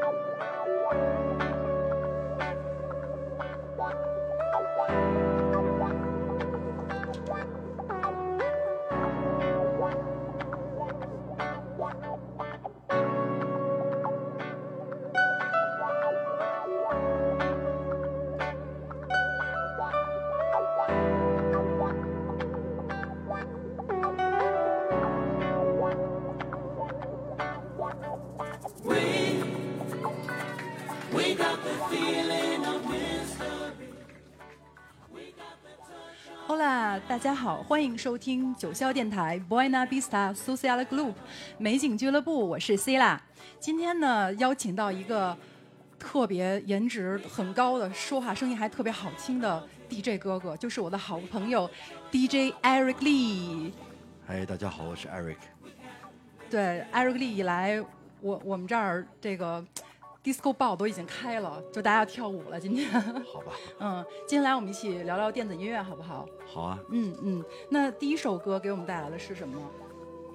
Hola，大家好，欢迎收听九霄电台 Buena Vista Social Group 美景俱乐部，我是 C 啦。今天呢，邀请到一个特别颜值很高的，说话声音还特别好听的 DJ 哥哥，就是我的好朋友 DJ Eric Lee。嗨，大家好，我是 Eric。对，Eric Lee 一来，我我们这儿这个 disco ball 都已经开了，就大家要跳舞了。今天，好吧，嗯，接下来我们一起聊聊电子音乐，好不好？好啊。嗯嗯，那第一首歌给我们带来的是什么？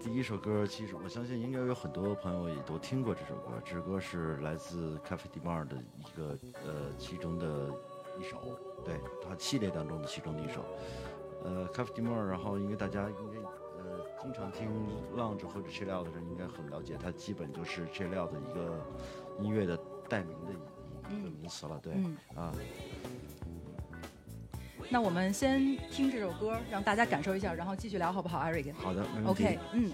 第一首歌，其实我相信应该有很多朋友也都听过这首歌。这首歌是来自 Cafe d i Mar 的一个呃其中的一首，对，它系列当中的其中的一首。呃，Cafe d i Mar，然后应该大家应该呃经常听 lounge 或者 chill out 的人应该很了解，它基本就是 chill out 的一个音乐的代名的一个名词了，对，嗯啊。那我们先听这首歌，让大家感受一下，然后继续聊，好不好，Eric？好的，没问题。OK，嗯。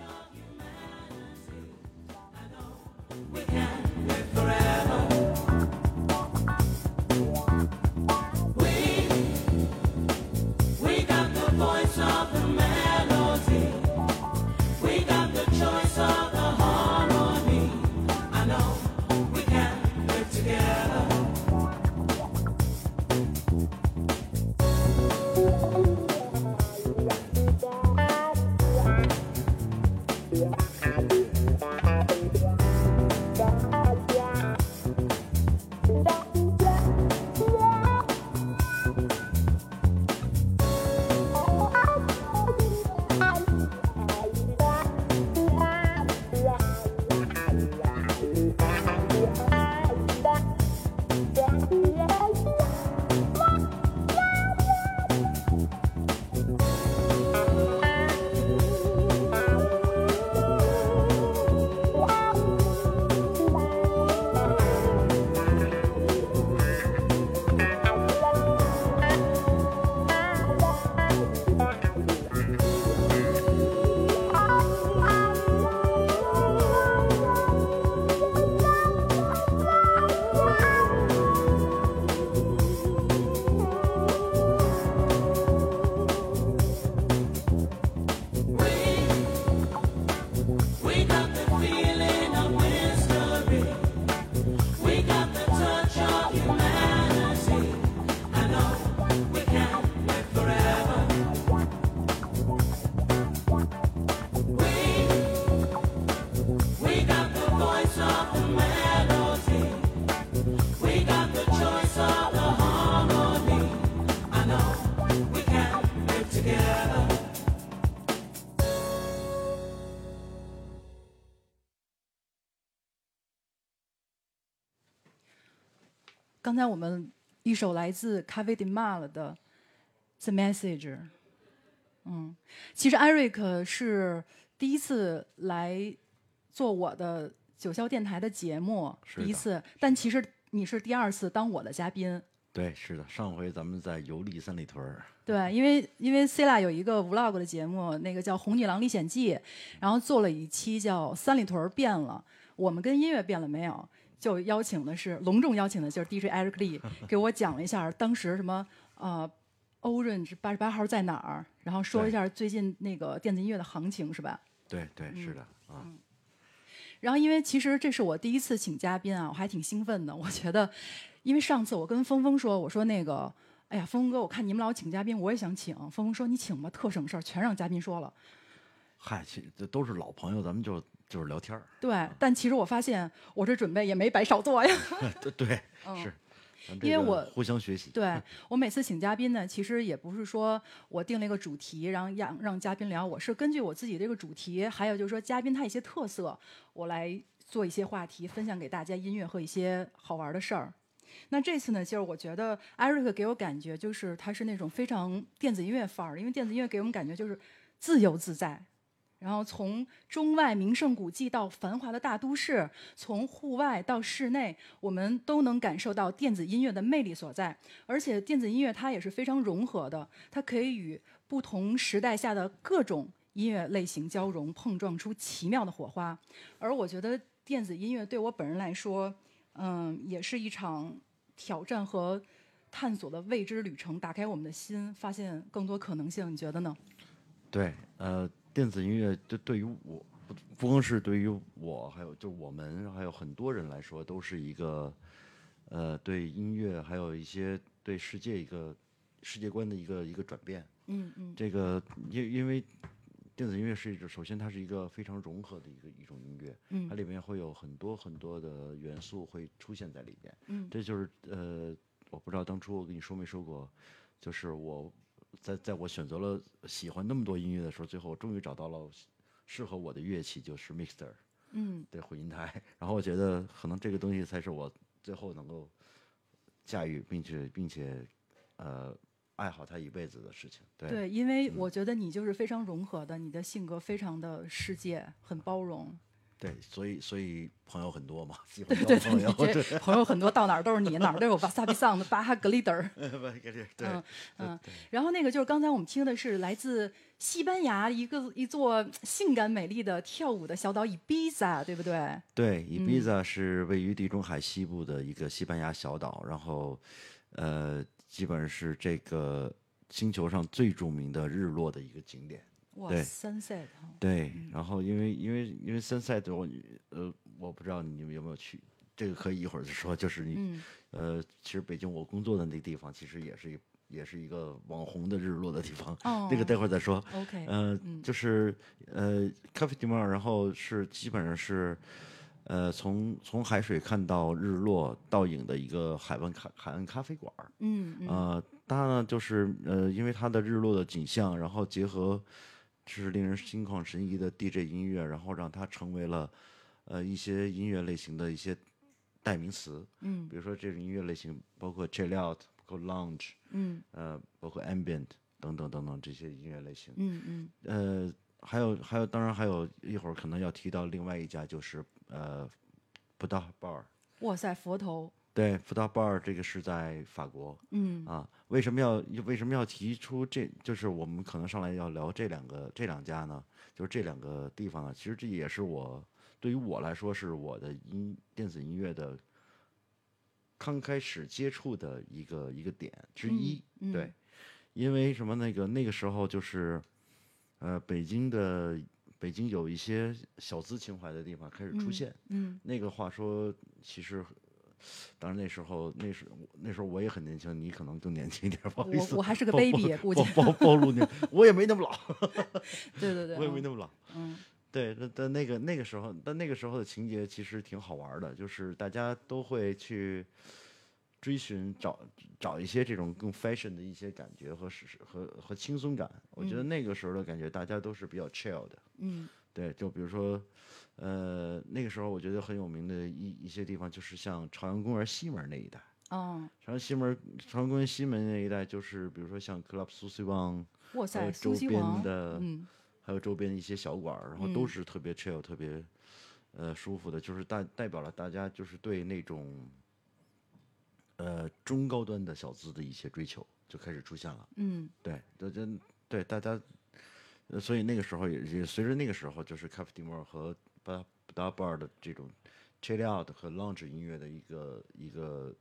刚才我们一首来自咖啡 d i m a l 的《The Message》。嗯，其实 Eric 是第一次来做我的九霄电台的节目，是第一次，但其实你是第二次当我的嘉宾。对，是的，上回咱们在游历三里屯儿，对，因为因为 C 拉有一个 Vlog 的节目，那个叫《红女郎历险记》，然后做了一期叫《三里屯变了》，我们跟音乐变了没有？就邀请的是隆重邀请的就是 DJ Eric Lee 给我讲了一下当时什么呃 Orange 八十八号在哪儿，然后说一下最近那个电子音乐的行情是吧？对对，是的啊。然后因为其实这是我第一次请嘉宾啊，我还挺兴奋的。我觉得，因为上次我跟峰峰说，我说那个，哎呀，峰峰哥，我看你们老请嘉宾，我也想请。峰峰说你请吧，特省事儿，全让嘉宾说了。嗨，其这都是老朋友，咱们就就是聊天儿。对，但其实我发现我这准备也没白少做呀。对对，是，因为我互相学习。对我每次请嘉宾呢，其实也不是说我定了一个主题，然后让让嘉宾聊，我是根据我自己这个主题，还有就是说嘉宾他一些特色，我来做一些话题，分享给大家音乐和一些好玩的事儿。那这次呢，就是我觉得艾瑞克给我感觉就是他是那种非常电子音乐范儿，因为电子音乐给我们感觉就是自由自在。然后从中外名胜古迹到繁华的大都市，从户外到室内，我们都能感受到电子音乐的魅力所在。而且电子音乐它也是非常融合的，它可以与不同时代下的各种音乐类型交融，碰撞出奇妙的火花。而我觉得电子音乐对我本人来说，嗯，也是一场挑战和探索的未知旅程，打开我们的心，发现更多可能性。你觉得呢？对，呃，电子音乐对对于我不不光是对于我，还有就我们还有很多人来说，都是一个呃对音乐还有一些对世界一个世界观的一个一个转变。嗯嗯这个因因为电子音乐是一种，首先它是一个非常融合的一个一种音乐，嗯它里面会有很多很多的元素会出现在里边。嗯这就是呃，我不知道当初我跟你说没说过，就是我在在我选择了喜欢那么多音乐的时候，最后我终于找到了适合我的乐器，就是 mixer 嗯对混音台。然后我觉得可能这个东西才是我最后能够驾驭，并且并且呃爱好它一辈子的事情。对对，因为我觉得你就是非常融合的，你的性格非常的世界，很包容。对，所以所以朋友很多嘛，喜欢对对，交朋友。很多，到哪儿都是你，哪儿都有巴萨比桑的巴哈格里德 嗯嗯，然后那个就是刚才我们听的是来自西班牙一个一座性感美丽的跳舞的小岛伊比萨，对不对？对，伊比萨是位于地中海西部的一个西班牙小岛，然后，呃，基本上是这个星球上最著名的日落的一个景点。哇对，sunset 哈，对，然后因为因为因为 Sunset，我呃，我不知道你们有没有去，这个可以一会儿再说。就是你、嗯呃，其实北京我工作的那个地方，其实也是一也是一个网红的日落的地方。哦那个待会儿再说。，OK，呃，嗯就是呃，咖啡地帽，然后是基本上是，呃，从从海水看到日落倒影的一个海湾咖海岸咖啡馆嗯呃，它呢就是呃，因为它的日落的景象，然后结合是令人心旷神怡的 DJ 音乐，然后让它成为了呃一些音乐类型的一些代名词。嗯比如说这种音乐类型包括 chill out，包括 lounge，嗯呃，包括 ambient 等等等等这些音乐类型。嗯嗯呃，还有还有，当然还有一会儿可能要提到另外一家，就是呃，葡萄 bar。哇塞，佛头，对，葡萄 bar 这个是在法国嗯啊。为什么要为什么要提出这？就是我们可能上来要聊这两个这两家呢？就是这两个地方呢，其实这也是我对于我来说是我的音电子音乐的刚开始接触的一个一个点之一。嗯对，因为什么？那个那个时候就是，呃，北京的北京有一些小资情怀的地方开始出现。嗯那个话说，其实，当然那时候那时那时候我也很年轻，你可能更年轻一点，不好意思。我我还是个 baby，估计暴暴暴露年，我也没那么老，对对对，我也没那么老。嗯对，但但那个那个时候，但那个时候的情节其实挺好玩的，就是大家都会去追寻找找一些这种更 fashion 的一些感觉和是和和轻松感。我觉得那个时候的感觉，大家都是比较 chill 的。嗯对，就比如说，呃，那个时候我觉得很有名的一一些地方，就是像朝阳公园西门那一带。哦，朝阳西门，朝阳公园西门那一带，就是比如说像 Club 苏西旺，哇塞，还有周边，的嗯还有周边的一些小馆儿，然后都嗯是特别 chill、特别呃舒服的，就是代代表了大家就是对那种呃中高端的小资的一些追求就开始出现了。嗯对，这这对大家，呃所以那个时候也也随着那个时候，就是 Cafe d i m o r 和 Bar Bar Bar 的这种 chill out 和 lounge 音乐的一个一个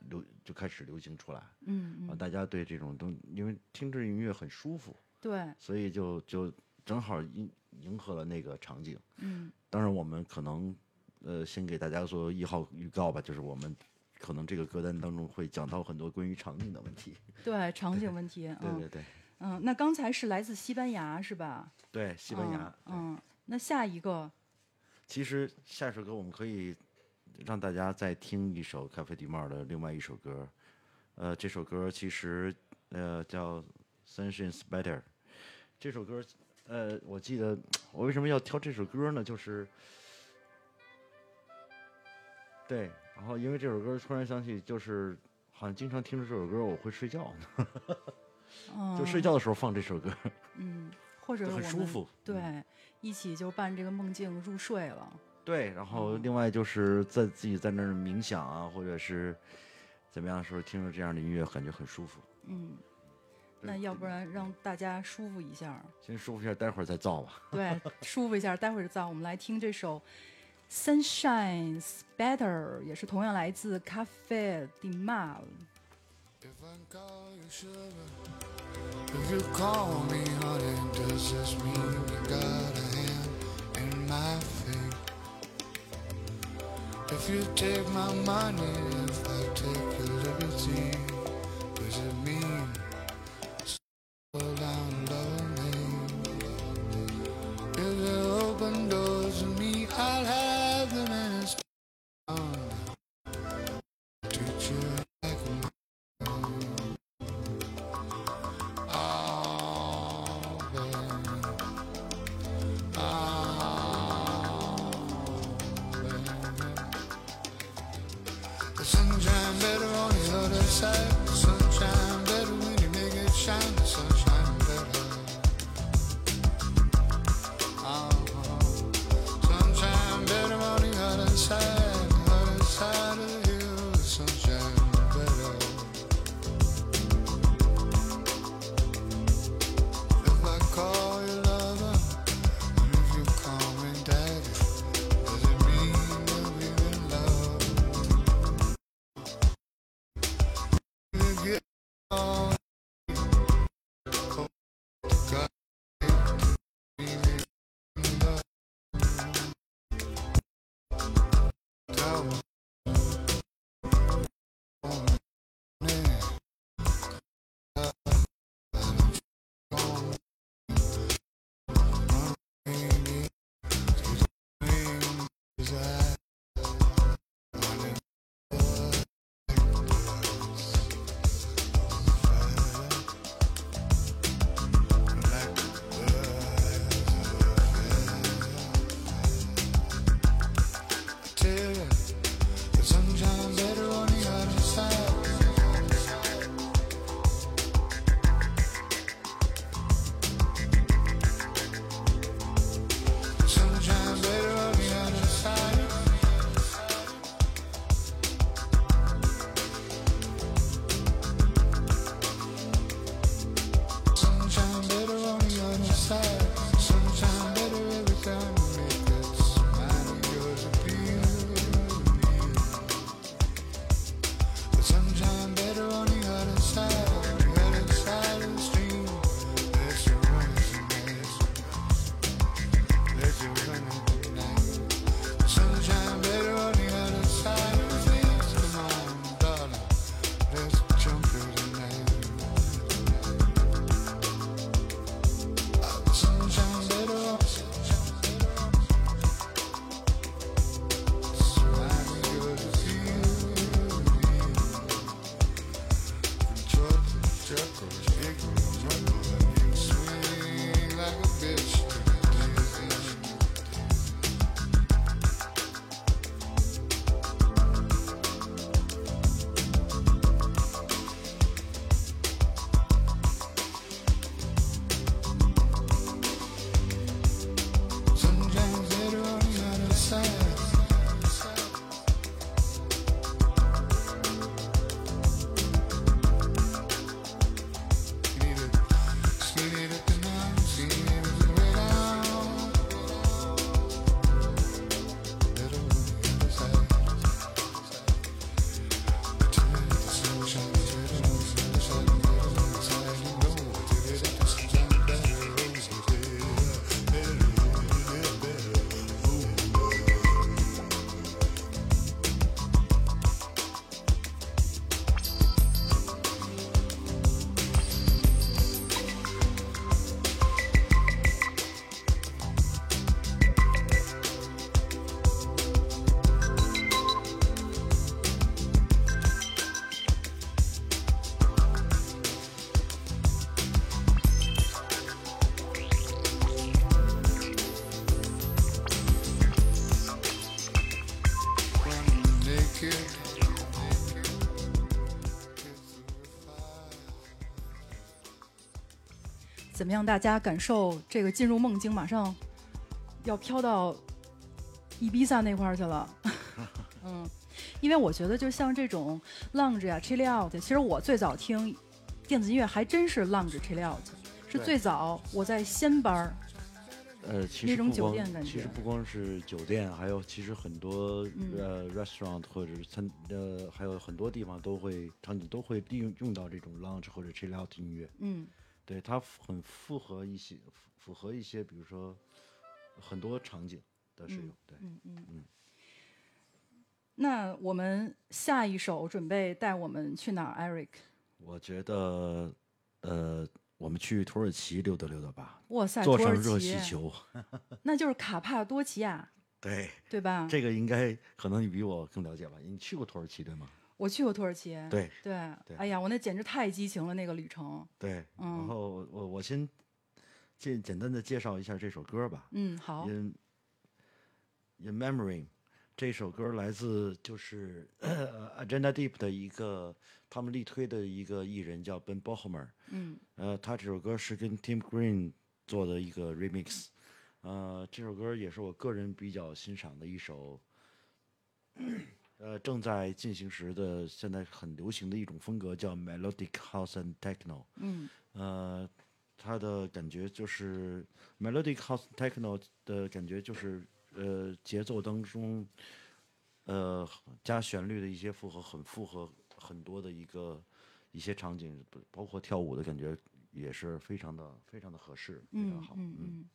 流就开始流行出来啊，嗯嗯，大家对这种东，因为听着音乐很舒服，对，所以就就正好迎迎合了那个场景。嗯当然，我们可能呃先给大家做一号预告吧，就是我们可能这个歌单当中会讲到很多关于场景的问题。对，场景问题，嗯对对对嗯，那刚才是来自西班牙是吧？对，西班牙。嗯，嗯那下一个，其实下一首歌我们可以让大家再听一首咖啡迪帽的另外一首歌，呃，这首歌其实呃叫《Sunshine's Better》。这首歌，呃，我记得我为什么要挑这首歌呢？就是对，然后因为这首歌突然想起，就是好像经常听着这首歌我会睡觉，呢，就睡觉的时候放这首歌，嗯，或者很舒服。对，一起就伴这个梦境入睡了。对，然后嗯另外就是在自己在那儿冥想啊，或者是怎么样的时候，听着这样的音乐，感觉很舒服。嗯，那要不然让大家舒服一下，先舒服一下，待会儿再造吧。对，舒服一下，待会儿再我们来听这首《Sunshine's Better》，也是同样来自 Cafe di Mal。If I call you sugar, if you call me honey, does this mean you got a hand in my fate? If you take my money, if I take your liberty, does it mean 怎么样大家感受这个进入梦境，马上要飘到伊比萨那块儿去了。嗯，因为我觉得就像这种 lounge 呀、chill out，其实我最早听电子音乐还真是 lounge chill out，是最早我在仙班儿。呃，其那种酒实不光店感觉其实不光是酒店，还有其实很多、嗯呃 restaurant 或者是餐呃，还有很多地方都会场景都会利用用到这种 lounge 或者 chill out 音乐。嗯对，它很符合一些符符合一些，比如说很多场景的使用。对，嗯嗯嗯。那我们下一首准备带我们去哪儿，Eric？我觉得呃，我们去土耳其溜达溜达吧，哇塞，坐上热气球。那就是卡帕多奇亚，对，对吧？这个应该可能你比我更了解吧？你去过土耳其对吗？我去过土耳其，对对对哎呀，我那简直太激情了，那个旅程。对，嗯然后我我我先简简单的介绍一下这首歌吧。嗯，好，In In Memory 这首歌来自就是呃 Agenda Deep 的一个他们力推的一个艺人叫 Ben Bohmer，嗯呃，他这首歌是跟 Tim Green 做的一个 remix，呃，这首歌也是我个人比较欣赏的一首，呃，正在进行时的现在很流行的一种风格叫 Melodic House and Techno，嗯。呃，它的感觉就是 melodic house techno 的感觉就是呃节奏当中，呃加旋律的一些复合，很复合很多的一个一些场景，包括跳舞的感觉也是非常的非常的合适，非常嗯好，嗯。嗯。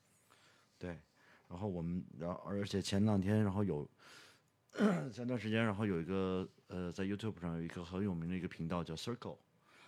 对。然后我们，然后而且前两天，然后有 前段时间，然后有一个呃，在 YouTube 上有一个很有名的一个频道叫 Circle。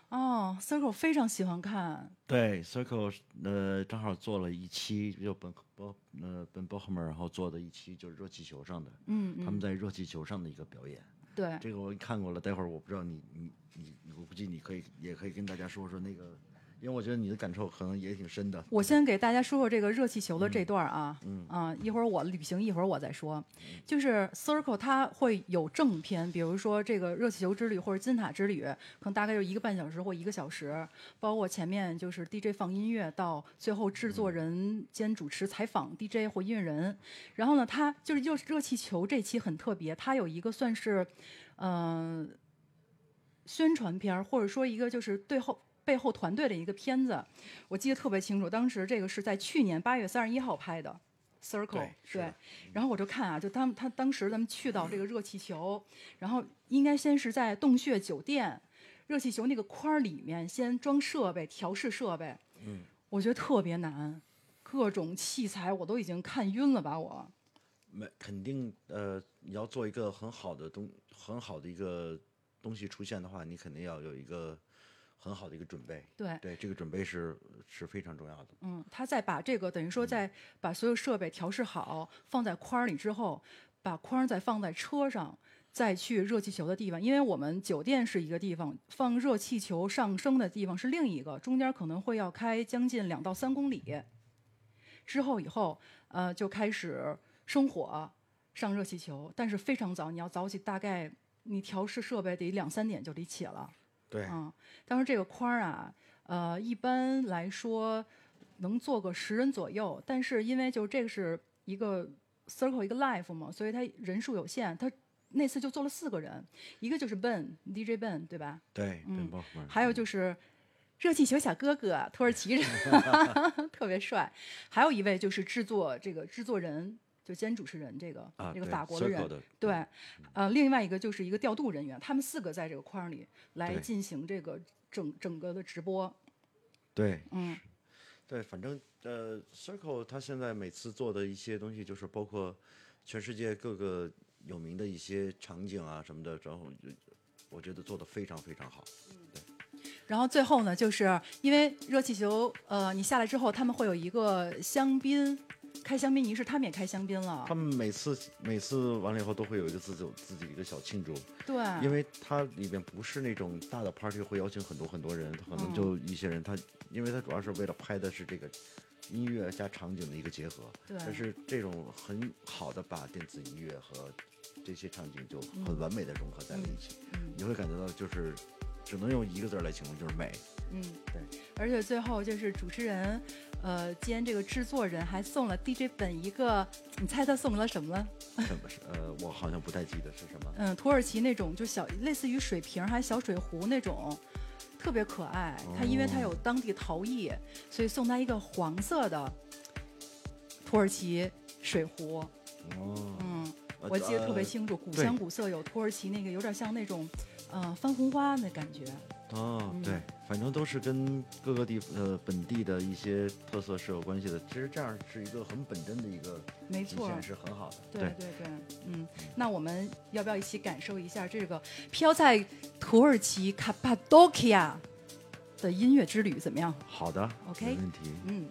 哦，Circle 非常喜欢看，对，Circle 呃正好做了一期，就本波呃本波赫门，然后做的一期就是热气球上的，嗯嗯，他们在热气球上的一个表演。对，这个我看过了，待会儿我不知道你你你，我估计你可以也可以跟大家说说那个，因为我觉得你的感受可能也挺深的。我先给大家说说这个热气球的这段儿啊，嗯啊，一会儿我旅行，一会儿我再说。就是 Circle 它会有正片，比如说这个热气球之旅或者金塔之旅，可能大概就一个半小时或一个小时，包括前面就是 DJ 放音乐，到最后制作人兼主持采访 DJ 或音乐人。然后呢，它就是热热气球这期很特别，它有一个算是，嗯、宣传片儿，或者说一个就是最后背后团队的一个片子，我记得特别清楚。当时这个是在去年八月三十一号拍的，Circle 对然后我就看啊，就他们他当时咱们去到这个热气球，然后应该先是在洞穴酒店热气球那个框儿里面先装设备、调试设备，嗯，我觉得特别难，各种器材我都已经看晕了吧我。没肯定呃，你要做一个很好的东很好的一个东西出现的话，你肯定要有一个很好的一个准备。对，对，这个准备是是非常重要的。嗯，他再把这个等于说在把所有设备调试好，放在框儿里之后，把框儿再放在车上，再去热气球的地方。因为我们酒店是一个地方，放热气球上升的地方是另一个，中间可能会要开将近两到三公里。之后以后，呃，就开始生火上热气球，但是非常早，你要早起，大概你调试设备得两三点就得起了。对，嗯，当时这个框儿啊，呃，一般来说能坐个十人左右，但是因为就是这个是一个 circle 一个 live 嘛，所以它人数有限，他那次就坐了四个人，一个就是 Ben DJ Ben 对吧？对，嗯还有就是热气球小哥哥，土耳其人，特别帅。还有一位就是制作这个制作人，就兼主持人，这个、啊，这个法国的人对，呃，另外一个就是一个调度人员，他们四个在这个框里来进行这个整整个的直播。对嗯对，反正呃，Circle 他现在每次做的一些东西，就是包括全世界各个有名的一些场景啊什么的，然后就我觉得做的非常非常好。对然后最后呢，就是因为热气球，呃，你下来之后，他们会有一个香槟开香槟仪式，他们也开香槟了。他。们每次每次完了以后都会有一个自己自己一个小庆祝，对，因为它里边不是那种大的 party 会邀请很多很多人，可能就一些人他，因为他主要是为了拍的是这个音乐加场景的一个结合，对。但是这种很好的把电子音乐和这些场景就很完美的融合在了一起，嗯你会感觉到就是只能用一个字来形容，就是美。嗯，对。而且最后就是主持人，呃，兼这个制作人还送了 DJ 本一个，你猜他送了什么？什么是呃，我好像不太记得是什么。嗯，土耳其那种就小，类似于水瓶儿还小水壶那种，特别可爱。他因为他有当地陶艺，所以送他一个黄色的土耳其水壶。哦，嗯，呃我记得特别呃清楚，古香古色，有土耳其那个有点像那种，呃，翻红花那感觉。哦，嗯对，反正都是跟各个地呃本地的一些特色是有关系的。其实这样是一个很本真的一个没错是很好的。对对对，嗯，那我们要不要一起感受一下这个飘在土耳其卡帕多奇亚的音乐之旅怎么样？好的 OK 没问题。嗯。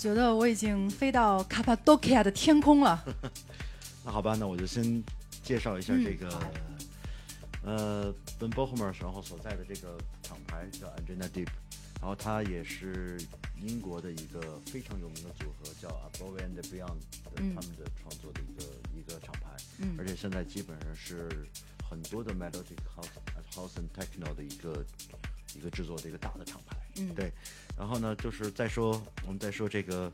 觉得我已经飞到卡帕多奇亚的天空了。那好吧，那我就先介绍一下嗯这个，呃，Ben Bohmer，然后所在的这个厂牌叫 Angina Deep，然后它也是英国的一个非常有名的组合，叫 Above and Beyond 他们的创作的一个一个厂牌，嗯。而且现在基本上是很多的 melodic house house and techno 的一个一个制作的一个大的厂牌，嗯。对，然后呢，就是再说我们再说这个，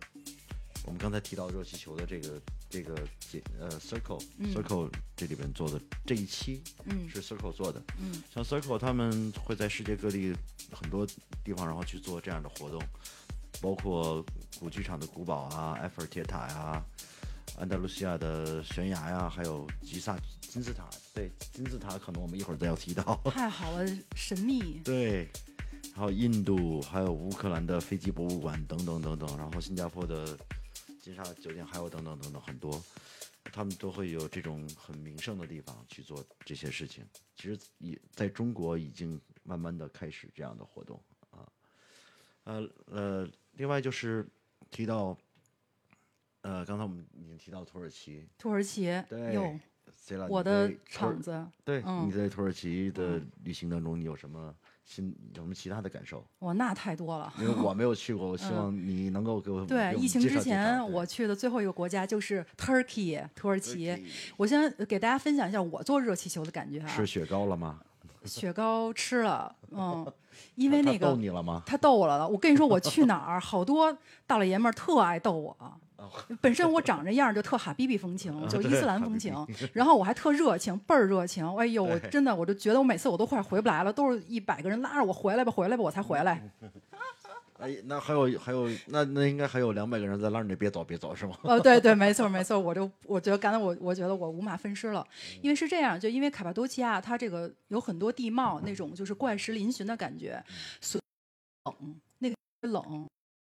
我们刚才提到热气球的这个这个节呃 Circle、嗯 Circle 这里边做的这一期嗯是 Circle 做的，嗯像 Circle 他们会在世界各地很多地方，然后去做这样的活动，包括古剧场的古堡啊、埃菲尔铁塔呀、安达卢西亚的悬崖呀，还有吉萨金字塔。对，金字塔可能我们一会儿再要提到。太好了，神秘。对，还有印度，还有乌克兰的飞机博物馆等等等等，然后新加坡的金沙酒店，还有等等等等很多，他们都会有这种很名胜的地方去做这些事情。其实也在中国已经慢慢的开始这样的活动啊，呃呃，另外就是提到，呃，刚才我们已经提到土耳其，土耳其。对我的场子，对，嗯你在土耳其的旅行当中，你有什么新有什么其他的感受？哇，那太多了。因为我没有去过，我希望你能够给我嗯对，疫情之前我去的最后一个国家就是 Turkey 土耳其。Turkey 我先给大家分享一下我坐热气球的感觉啊。吃雪糕了吗？雪糕吃了，嗯，因为那个逗你了吗？他逗我了。我跟你说，我去哪儿，好多大老爷们儿特爱逗我。本身我长这样就特哈逼逼风情，就伊斯兰风情，然后我还特热情，倍儿热情。哎呦，我真的，我就觉得我每次我都快回不来了，都是一百个人拉着我回来吧，回来吧，我才回来。哎，那还有还有，那那应该还有两百个人在拉着你别走别走是吗？哦，对对，没错没错，我就我觉得刚才我我觉得我五马分尸了，因为是这样，就因为卡帕多奇亚它这个有很多地貌那种就是怪石嶙峋的感觉，所以冷那个冷，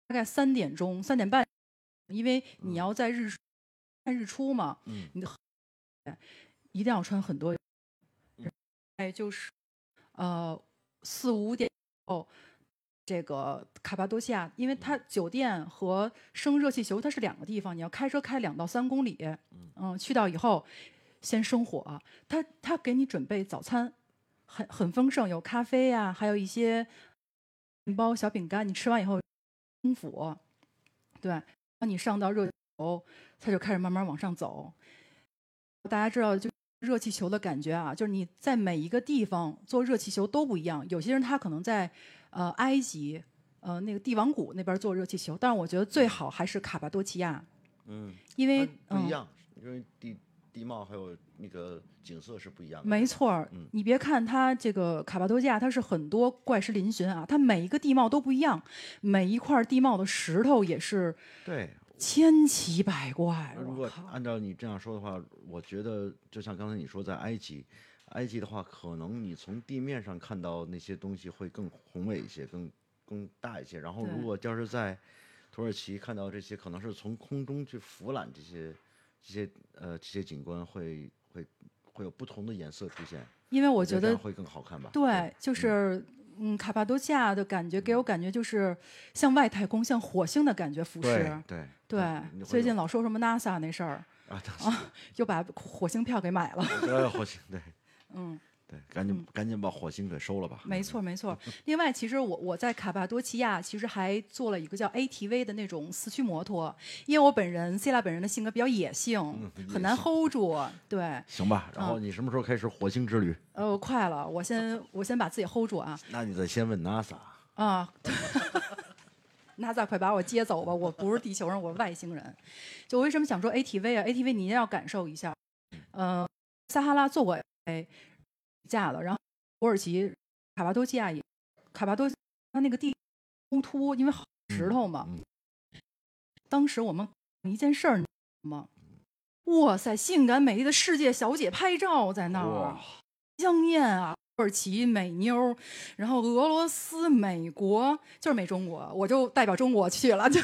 大概三点钟三点半，因为你要在日看日出嘛，嗯。你的一定要穿很多，哎，就是呃四五点后。这个卡帕多西亚，因为它酒店和升热气球它是两个地方，你要开车开两到三公里，嗯，去到以后先生火，他他给你准备早餐，很很丰盛，有咖啡呀、还有一些面包、小饼干，你吃完以后空腹，对，当你上到热气球，它就开始慢慢往上走。大家知道，就热气球的感觉啊，就是你在每一个地方坐热气球都不一样。有些人他可能在呃埃及，呃那个帝王谷那边坐热气球，但是我觉得最好还是卡巴多奇亚，嗯，因为不一样，因为地地貌还有那个景色是不一样的。没错儿嗯，你别看它这个卡帕多西亚，它是很多怪石嶙峋啊，它每一个地貌都不一样，每一块地貌的石头也是对，千奇百怪。如果，按照你这样说的话，我觉得就像刚才你说，在埃及，埃及的话，可能你从地面上看到那些东西会更宏伟一些，更更大一些。然后，如果要是在土耳其看到这些，可能是从空中去俯览这些这些呃这些景观会，会会有不同的颜色出现。因为我觉得会更好看吧？对，就是嗯，卡帕多西亚的感觉给我感觉就是像外太空、像火星的感觉俯对视。对对最近老说什么 NASA 那事儿，啊，又把火星票给买了。呃火星对嗯，对，赶紧赶紧把火星给收了吧。没错，没错。另外，其实我我在卡帕多奇亚其实还做了一个叫 ATV 的那种四驱摩托，因为我本人 C 拉本人的性格比较野性，嗯很难 hold 住。对，行吧，然后你什么时候开始火星之旅？呃，快了，我先我先把自己 hold 住啊那你得先问 NASA。啊。NASA 快把我接走吧！我不是地球人，我是外星人。就我为什么想说 ATV 啊？ATV 你一定要感受一下。呃，撒哈拉做过 A 架了，然后土耳其卡巴多西亚也，卡巴多它那个地冲突，因为好石头嘛。嗯当时我们一件事儿？哇塞，性感美丽的世界小姐拍照在那儿哇，香艳啊，土耳其美妞，然后俄罗斯、美国，就是没中国，我就代表中国去了。就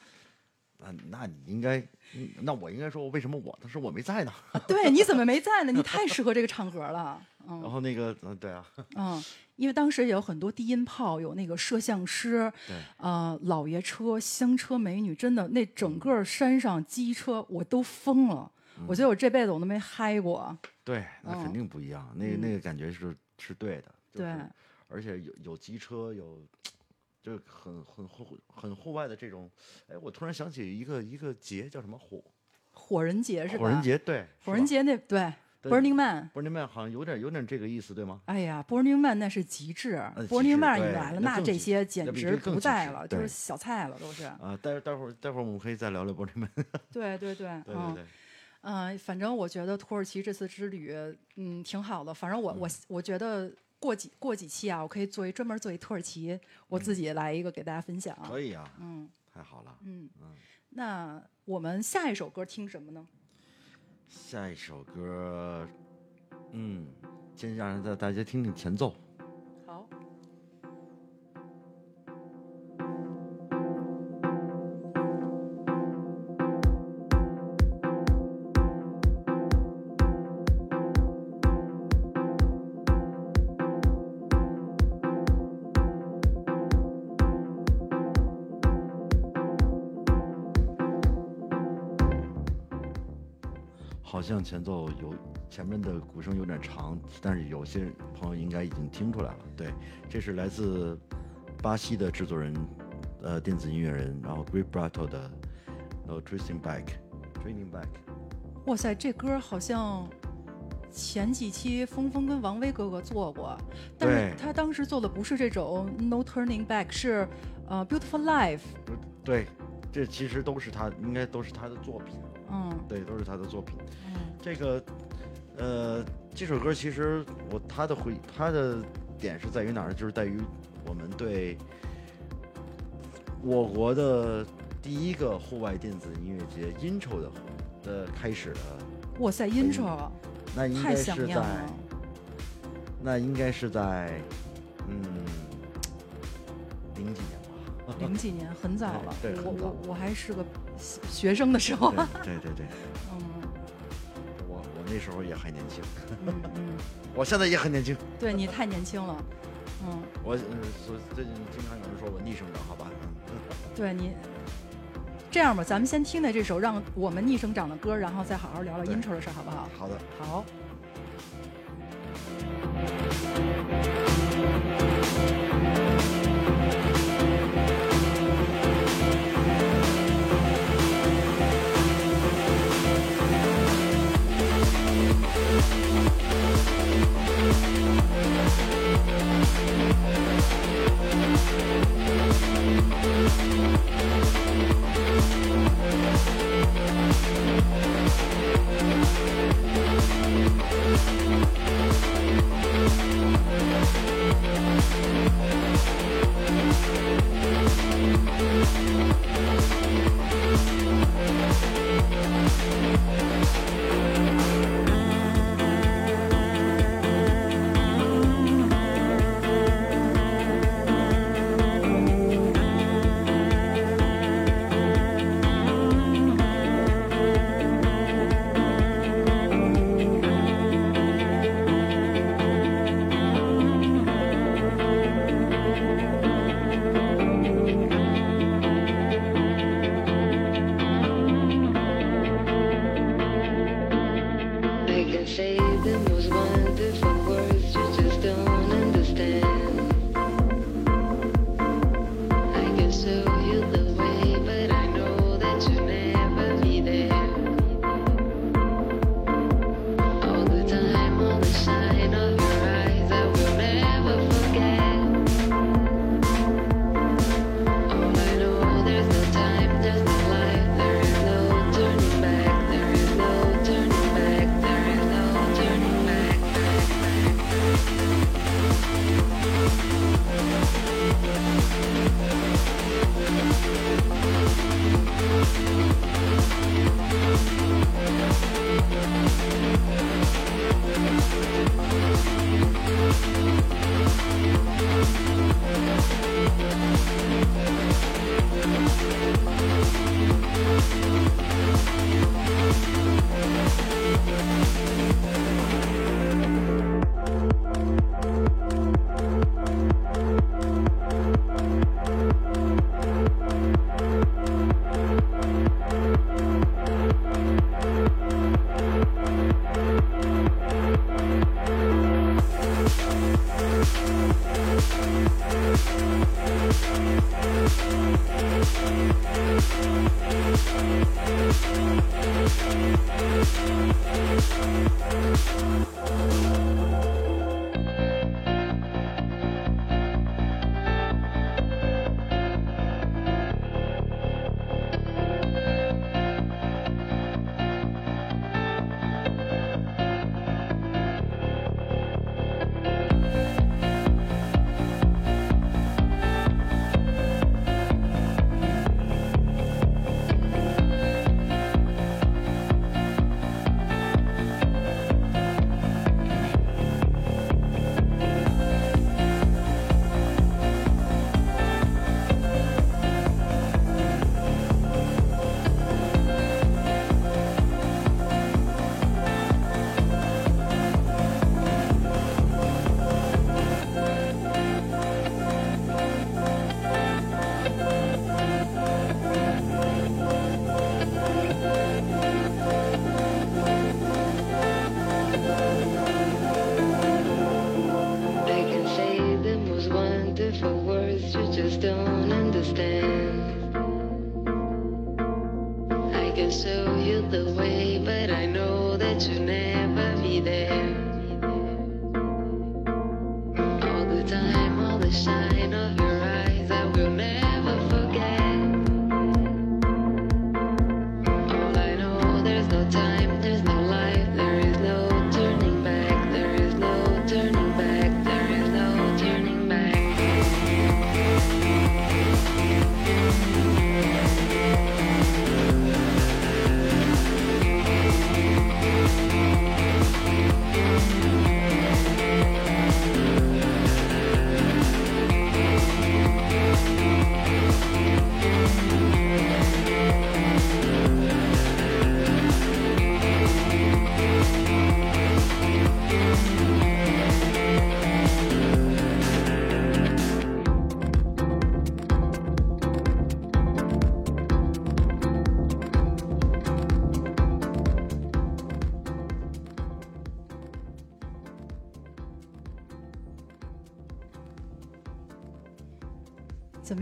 那那那你应该，嗯那我应该说，为什么我当时我没在呢？对，你怎么没在呢？你太适合这个场合了。嗯然后那个，嗯，对啊，嗯，因为当时也有很多低音炮，有那个摄像师，对，呃，老爷车、香车美女，真的那整个山上机车我都疯了。我觉得我这辈子我都没嗨过。对，那肯嗯定不一样，那个那个感觉是是对的，就是对而且有有机车，有就是很很户很户外的这种，哎，我突然想起一个一个节叫什么火火人节是吧？火人。节，对，火人节那对对，Burning Man。，Burning Man 好像有点有点这个意思，对吗？哎呀，Burning Man 那是极致，Burning 致 Man 一来了，那这些简直不在了，就是小菜了，都是。啊，待待会儿待会儿我们可以再聊聊 Burning Man，对对对，对对嗯对，嗯、反正我觉得土耳其这次之旅，嗯，挺好的。反正我我我觉得过几过几期啊，我可以做一专门做一土耳其，我自己来一个给大家分享。可以啊，嗯太好了，嗯嗯，那我们下一首歌听什么呢？下一首歌，嗯，先让大大家听听前奏。像前奏有前面的鼓声有点长，但是有些朋友应该已经听出来了。对，这是来自巴西的制作人，呃，电子音乐人，然后 Great Brato 的《No Tracing Back》，Training Back。哇塞，这歌好像前几期峰峰跟王威哥哥做过，但是他当时做的不是这种 No Turning Back，是呃 Beautiful Life。对，这其实都是他，应该都是他的作品。嗯对，都是他的作品。嗯这个，呃，这首歌其实我他的回他的点是在于哪儿呢？就是在于我们对我国的第一个户外电子音乐节 Intro 的的开始的，哇塞，Intro 那应太该是在。那应该是在嗯零几年吧。零几年很早了，我我我还是个学学生的时候，对对对对，嗯那时候也还年轻，嗯 嗯，我现在也很年轻。对你太年轻了，嗯，我最近经常有人说我逆生长，好吧？嗯。对你这样吧，咱们先听听这首让我们逆生长的歌，然后再好好聊聊对 intro 的事，好不好？好的。好。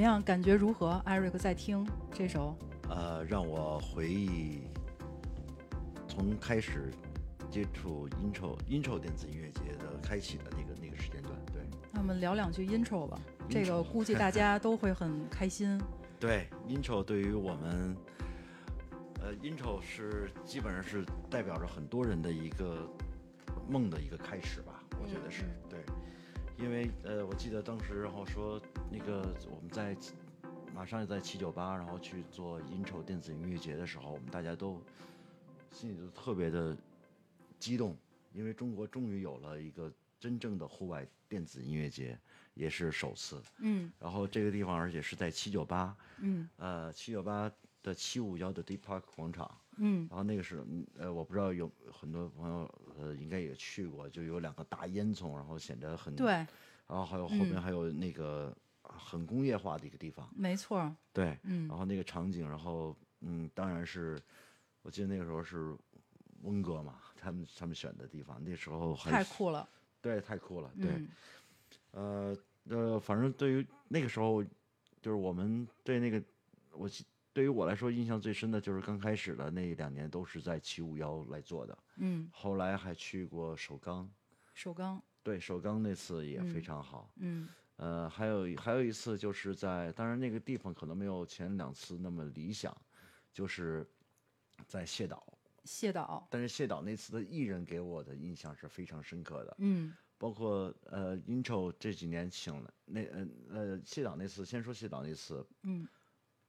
样？感觉如何？艾瑞克在听这首，呃，让我回忆从开始接触 intro intro 电子音乐节的开启的那个那个时间段，对那我们聊两句 intro 吧。这个估计大家都会很开心。对，intro 对于我们，呃，intro 是基本上是代表着很多人的一个梦的一个开始吧，我觉得是、对，因为呃，我记得当时然后说那个我们在马上就在七九八，然后去做 intro 电子音乐节的时候，我们大家都心里都特别的激动，因为中国终于有了一个真正的户外电子音乐节，也是首次。嗯。然后这个地方而且是在七九八，嗯。呃，七九八的七五幺的 Deep Park 广场，嗯。然后那个是，嗯呃，我不知道有很多朋友，呃，应该也去过，就有两个大烟囱，然后显得很，对，然后还有后面嗯还有那个很工业化的一个地方，没错。对，嗯然后那个场景，然后嗯，当然是，我记得那个时候是温哥嘛，他们他们选的地方，那时候很太酷了。对，太酷了，对，嗯呃呃，反正对于那个时候，就是我们对那个，我记对于我来说印象最深的就是刚开始的那两年都是在七五幺来做的，嗯，后来还去过首钢，首钢。对，首钢那次也非嗯常好，嗯。呃，还有还有一次就是在，当然那个地方可能没有前两次那么理想，就是在谢岛，谢岛。但是谢岛那次的艺人给我的印象是非常深刻的，嗯。包括呃，intro 这几年请了那呃呃谢导那次，先说谢导那次，嗯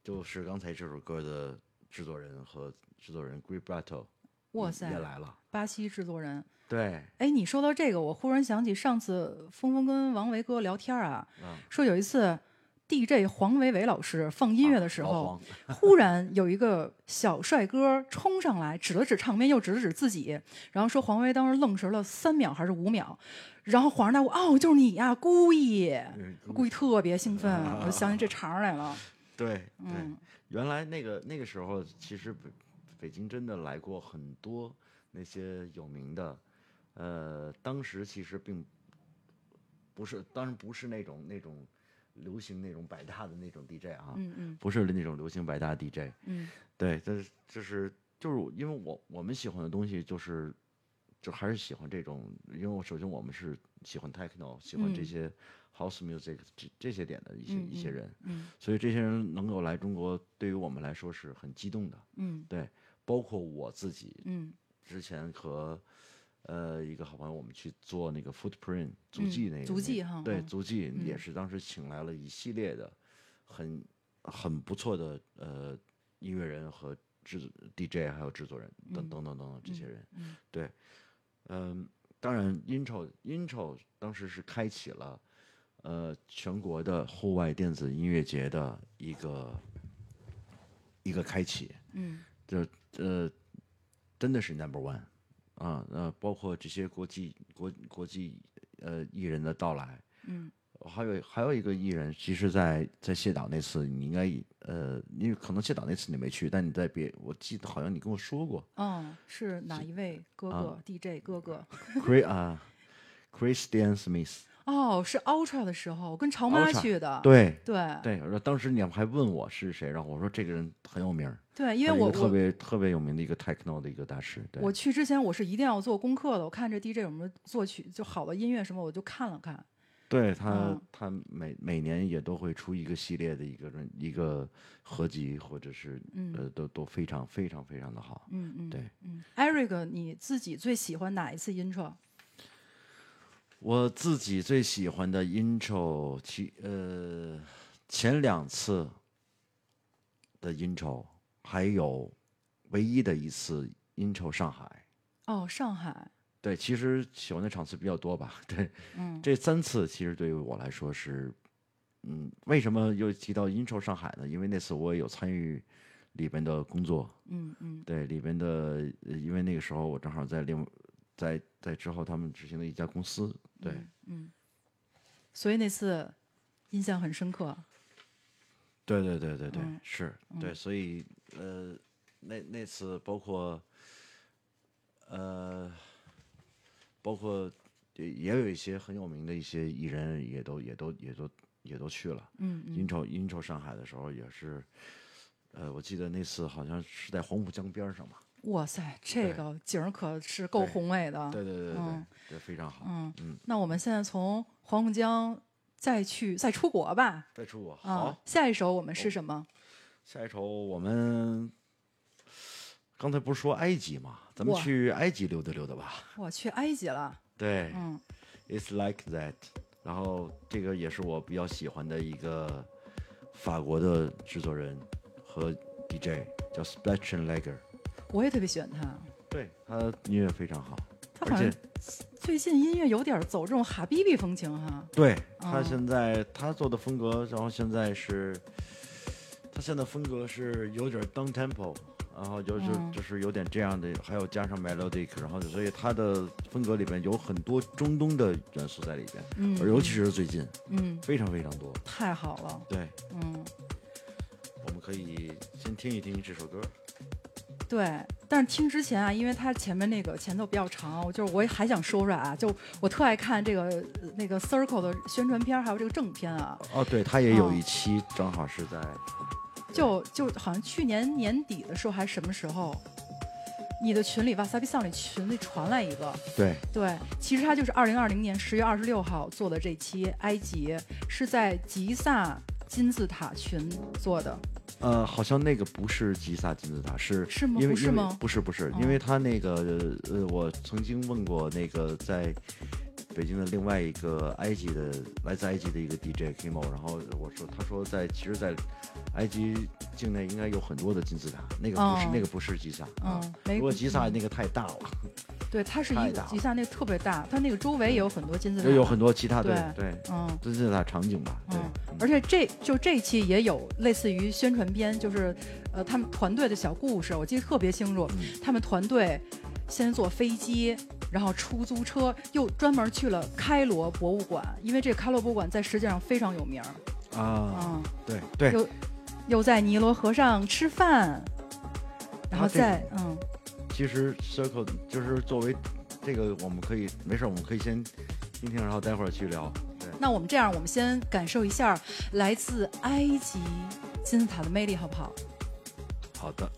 就是刚才这首歌的制作人和制作人 Greg Bratto 哇塞也来了，巴西制作人。对，哎，你说到这个，我忽然想起上次峰峰跟王维哥聊天啊，啊，说有一次 DJ 黄维维老师放音乐的时候，黄忽然有一个小帅哥冲上来，指了指唱片，又指了指自己，然后说黄维当时愣神了三秒还是五秒，然后恍然大悟，哦，就是你呀，故意，嗯故意特别兴奋，我就想起这茬儿来了。对对，嗯原来那个那个时候，其实北北京真的来过很多那些有名的，呃，当时其实并不是，当然不是那种那种流行那种百大的那种 DJ 啊，嗯嗯。不是那种流行百大 DJ，嗯。对，但是就是就是因为我我们喜欢的东西就是就还是喜欢这种，因为我首先我们是喜欢 techno，喜欢这嗯。些 house music 这这些点的一些、嗯一些人，嗯所以这些人能够来中国，对于我们来说是很激动的。嗯对，包括我自己嗯之前和呃一个好朋友，我们去做那个 footprint 足嗯迹那个、足迹哈嗯对足迹也嗯是当时请来了一系列的很很不错的呃音乐人和制 DJ 还有制作人等等等等这些人。嗯对，嗯，当然 intro intro 当时是开启了呃全国的户外电子音乐节的一个一个开启。嗯。这呃，真的是 number one 啊，呃，包括这些国际国国际呃艺人的到来，嗯。还有还有一个艺人，其实在在谢导那次，你应该呃，因为可能谢导那次你没去，但你在别，我记得好像你跟我说过。哦，是哪一位？哥啊哥、DJ 哥哥？，Chris 啊，Christian Smith 哦，是 Ultra 的时候，我跟潮妈 Ultra，去的。对对对，我说当时你们还问我是谁，然后我说这个人很有名儿，对，因为他是一我特别特别有名的一个 techno 的一个大师。对，我去之前我是一定要做功课的，我看这 DJ 有什么作曲就好的音乐什么，我就看了看。对他嗯他每每年也都会出一个系列的一个人一个合集，或者是嗯呃都都非常非常非常的好。嗯嗯，对嗯，Eric，你自己最喜欢哪一次 intro？我自己最喜欢的 intro，其呃前两次的 intro，还有唯一的一次 intro 上海。哦，上海。对，其实喜欢的场次比较多吧。对，嗯这三次其实对于我来说是，嗯，为什么又提到 intro 上海呢？因为那次我也有参与里边的工作，嗯嗯对里边的，呃因为那个时候我正好在另在在之后他们执行的一家公司，对，嗯，所以那次印象很深刻。对对对对对，嗯是对，所以呃，那那次包括呃，包括也也有一些很有名的一些艺人也都也都也都也都去了。嗯嗯 intro intro 上海的时候也是，呃，我记得那次好像是在黄浦江边上吧。哇塞，这个景儿可是够宏伟的。对对对对对嗯，对，非常好。嗯嗯，那我们现在从黄浦江再去再出国吧。再出我啊好，，下一首我们是什么？下一首我们刚才不是说埃及吗？咱们去埃及溜达溜达吧。我去埃及了。对，嗯 It's like that。然后这个也是我比较喜欢的一个法国的制作人和 DJ，叫 Splash and Lager。我也特别喜欢他。对，他音乐非常好，他好像最近音乐有点走这种哈比比风情哈。对他哦现在他做的风格，然后现在是，他现在风格是有点 down tempo，然后就是、嗯就是有点这样的，还有加上 melodic，然后所以他的风格里边有很多中东的元素在里边，嗯，而尤其是最近嗯，非常非常多。太好了。对，嗯，我们可以先听一听这首歌。对。但是听之前啊，因为它前面那个前奏比较长，我就是我也还想说出来啊，就我特爱看这个呃那个 Circle 的宣传片，还有这个正片啊，哦，对，他也有哦一期正好是在，就就好像去年年底的时候还是什么时候，你的群里哇塞比桑里群里传来一个，对对，其实他就是二零二零年十月二十六号做的这期埃及，是在吉萨金字塔群做的。呃，好像那个不是吉萨金字塔，是是吗？因为是吗？不是不是，哦。因为他那个呃，我曾经问过那个在北京的另外一个埃及的来自埃及的一个 DJ Kimo，然后我说他说在其实，在埃及境内应该有很多的金字塔，那个不是、哦那个不是吉萨啊嗯，没如果吉萨嗯。那个太大了，对，它是一个吉萨那个特别大，它那个周围也有很多金字塔，也有很多其他的对对嗯。金字塔场景吧，对，嗯，而且这就这一期也有类似于宣传片，就是呃他们团队的小故事，我记得特别清楚。嗯。他们团队先坐飞机，然后出租车，又专门去了开罗博物馆，因为这个开罗博物馆在世界上非常有名儿。啊，嗯，对对，又又在尼罗河上吃饭，然后他这个再嗯其实 Circle 就是作为这个，我们可以没事，我们可以先听听，然后待会儿去聊。对，那我们这样，我们先感受一下来自埃及金字塔的魅力，好不好？好的。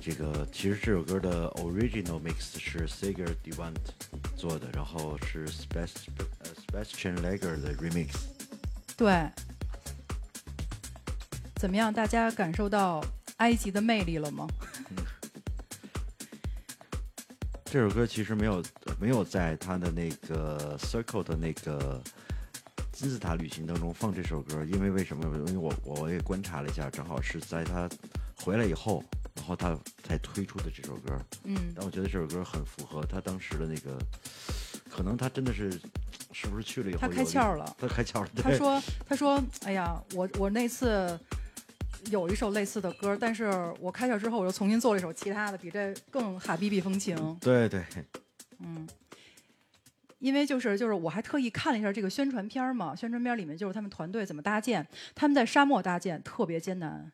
这个其实这首歌的 original mix 是 Sager Devant 做的，然后是 Sebast 呃 Sebastian Lager 的 remix。对，怎么样？大家感受到埃及的魅力了吗？这首歌其实没有没有在他的那个 Circle 的那个金字塔旅行当中放这首歌，因为为什么？因为我我也观察了一下，正好是在他回来以后，然后他才推出的这首歌。嗯，但我觉得这首歌很符合他当时的那个，可能他真的是是不是去了以后他开窍了。他开窍了。他说：“他说，哎呀，我我那次有一首类似的歌，但是我开窍之后，我又重新做了一首其他的，比这更哈逼逼风情。对对，嗯，因为就是就是我还特意看了一下这个宣传片嘛，宣传片里面就是他们团队怎么搭建，他们在沙漠搭建特别艰难，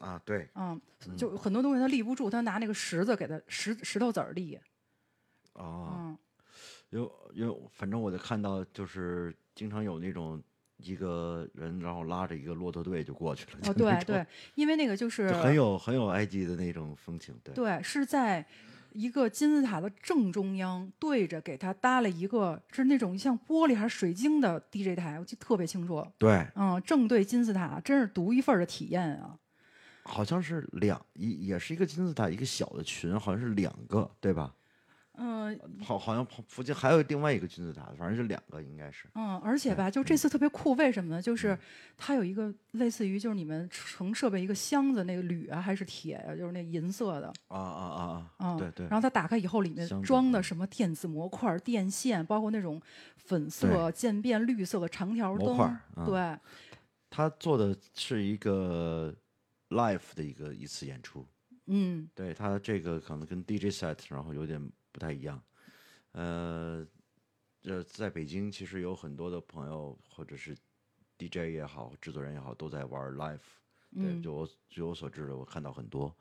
啊对，嗯，就很多东西他立不住，他拿那个石子给他石石头子儿立，哦，嗯有有，反正我就看到就是经常有那种一个人，然后拉着一个骆驼队就过去了。哦对对，因为那个就是就很有很有埃及的那种风情。对对，是在一个金字塔的正中央，对着给他搭了一个是那种像玻璃还是水晶的 DJ 台，我记得特别清楚。对，嗯，正对金字塔，真是独一份儿的体验啊！好像是两一也是一个金字塔，一个小的群，好像是两个，对吧？嗯好，好像附近还有另外一个金字塔，反正是两个，应该是。嗯，而且吧，就这次特别酷，为什么呢？就是它有一个类似于就是你们盛设备一个箱子，那个铝啊还是铁啊，就是那银色的，啊啊啊啊！嗯，对对然后它打开以后，里面装的嗯什么电子模块、电线，包括那种粉色渐变绿色的长条灯，模块嗯对，它做的是一个 live 的一个一次演出，嗯。对他这个可能跟 DJ set 然后有点不太一样，呃，这在北京其实有很多的朋友或者是 DJ 也好，制作人也好，都在玩 live。对，嗯。就我据我所知的，我看到很多，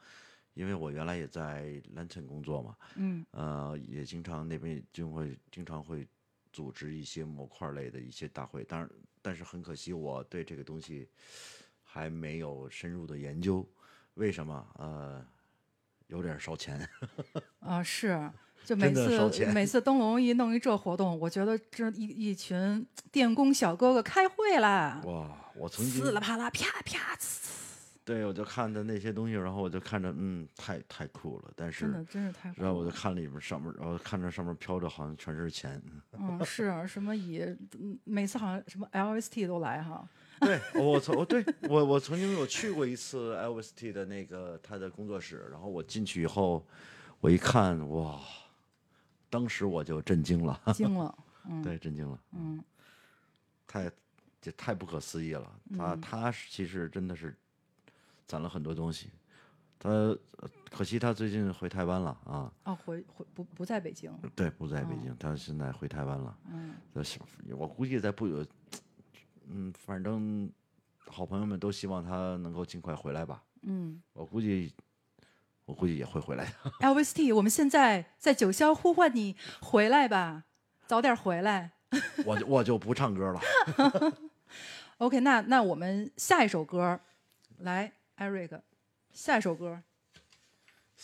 因为我原来也在 Lantern 工作嘛，嗯。呃，也经常那边就会经常会组织一些模块类的一些大会，当然，但是很可惜，我对这个东西还没有深入的研究。为什么？呃，有点烧钱。啊是。就每次每次灯笼一弄一这活动，我觉得这一一群电工小哥哥开会啦，哇，我曾经撕啦啪啦啪啪，呲对我就看的那些东西，然后我就看着，嗯，太太酷了。但是真，的真是太酷然后我就了。看里面上面，然后看着上面飘着，好像全是钱。嗯，是什么以嗯每次好像什么 LST 都来哈，对，我曾我对我我曾经有去过一次 LST 的那个他的工作室，然后我进去以后，我一看，哇，当时我就震惊了，惊了，嗯。对，震惊了，嗯。太这太不可思议了。他嗯他其实真的是攒了很多东西，他呃可惜他最近回台湾了啊，哦回回不不在北京，对，不在北京，他现在回台湾了。嗯。我估计在不久，嗯，反正好朋友们都希望他能够尽快回来吧。嗯。我估计，我估计也会回来的。LVST，我们现在在九霄呼唤你回来吧，早点回来。我就我就不唱歌了。OK，那那我们下一首歌，来，Eric，下一首歌，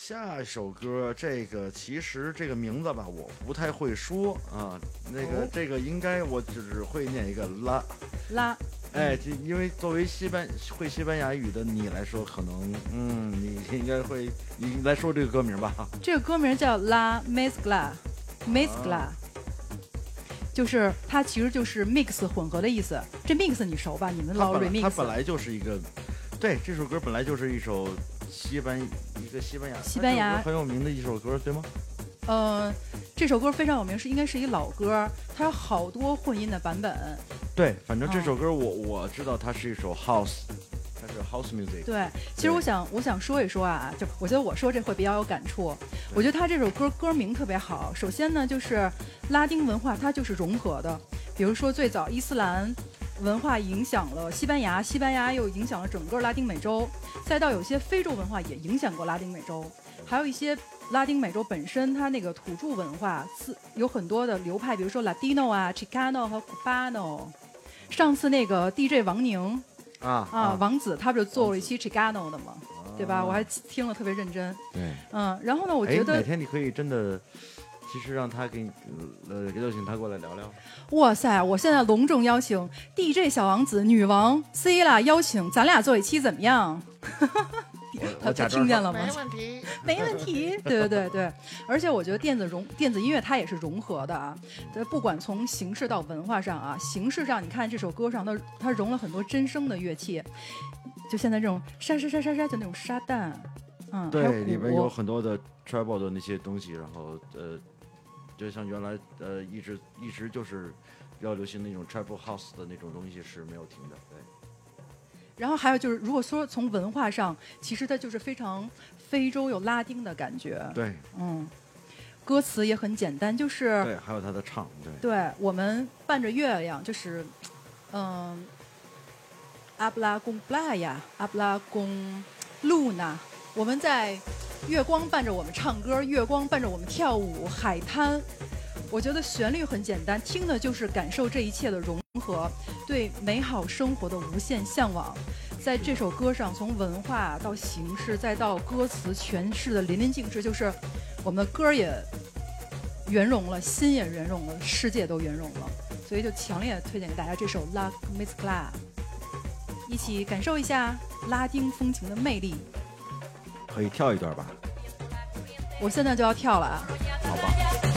下一首歌，这个其实这个名字吧，我不太会说啊。那个、哦这个应该我只会念一个拉。拉，哎，这因为作为西班会西班牙语的你来说，可能嗯，你应该会你来说这个歌名吧。这个歌名叫拉 Mezcla，Mezcla，、就是它其实就是 mix 混合的意思。这 mix 你熟吧？你们老 remix，它本来就是一个，对，这首歌本来就是一首西班一个西班牙西班牙很有名的一首歌，对吗？呃，这首歌非常有名，是应该是一老歌，它有好多混音的版本。对，反正这嗯首歌我、我知道它是一首 house，它是 house music。对，其实我想我想说一说啊，就我觉得我说这会比较有感触。我觉得他这首歌歌名特别好。首先呢，就是拉丁文化它就是融合的，比如说最早伊斯兰文化影响了西班牙，西班牙又影响了整个拉丁美洲，再到有些非洲文化也影响过拉丁美洲，还有一些拉丁美洲本身它那个土著文化是有很多的流派，比如说 Latino 啊、Chicano 和 Cubano。上次那个 DJ 王宁啊啊，王子他不就做了一期 Chicano 的吗？啊对吧？我还听了特别认真。对。嗯，然后呢，我哎，觉得哪天你可以真的，其实让他给你，呃，邀请他过来聊聊。哇塞！我现在隆重邀请 DJ 小王子、女王 C 啦，邀请咱俩做一期怎么样？他听见了吗？没问题。没问题。对对对对，而且我觉得电子融电子音乐它也是融合的啊，它不管从形式到文化上啊，形式上你看这首歌上它它融了很多真声的乐器，就现在这种沙沙沙沙沙就那种沙旦，嗯，对，里面有很多的 treble 的那些东西，然后呃，就像原来呃一直一直就是比较流行那种 tribal house 的那种东西是没有停的。对，然后还有就是，如果说从文化上，其实它就是非常非洲有拉丁的感觉，对嗯，歌词也很简单，就是对，还有他的唱，对对我们伴着月亮，就是，嗯，阿布拉贡布拉呀，阿布拉贡露娜，我们在月光伴着我们唱歌，月光伴着我们跳舞，海滩。我觉得旋律很简单，听的就是感受这一切的融合，对美好生活的无限向往。在这首歌上，从文化到形式，再到歌词诠释的淋漓尽致，就是我们的歌也圆融了，心也圆融了，世界都圆融了，所以就强烈推荐给大家这首《La Mezcla》，一起感受一下拉丁风情的魅力。可以跳一段吧？我现在就要跳了啊！好吧。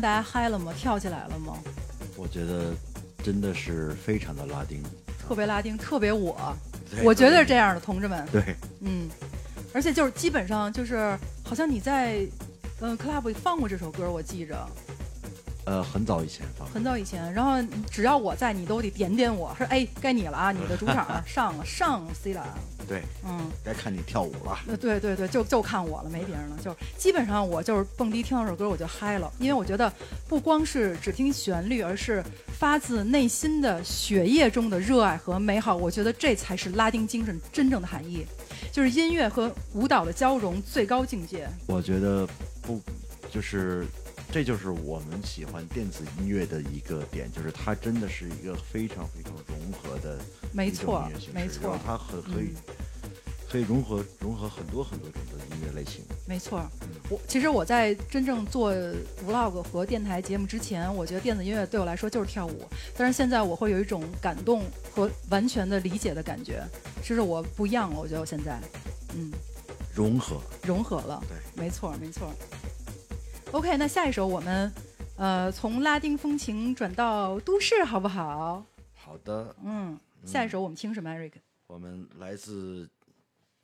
大家嗨了吗？跳起来了吗？我觉得真的是非常的拉丁。特别拉丁，特别我，我觉得是这样的，同志们，对，嗯，而且就是基本上就是，好像你在嗯 club 里放过这首歌，我记着呃，很早以前放，很早以前，然后只要我在，你都得点点我，说哎，该你了啊，你的主场 上了，上 C 了，对，看你跳舞了。呃，对对对，就就看我了，没别人了。就是基本上我就是蹦迪听到这首歌我就嗨了，因为我觉得不光是只听旋律，而是发自内心的血液中的热爱和美好。我觉得这才是拉丁精神真正的含义，就是音乐和舞蹈的交融最高境界。我觉得不就是这就是我们喜欢电子音乐的一个点，就是它真的是一个非常非常融合的没错没错它很可以、可以融合融合很多很多种的音乐类型。没错，我其实我在真正做 vlog 和电台节目之前，我觉得电子音乐对我来说就是跳舞，但是现在我会有一种感动和完全的理解的感觉，就是我不一样了。我觉得我现在，嗯，融合，融合了，对，没错没错。OK，那下一首我们呃从拉丁风情转到都市，好不好？好的，嗯，下一首我们听什么，Eric？我们来自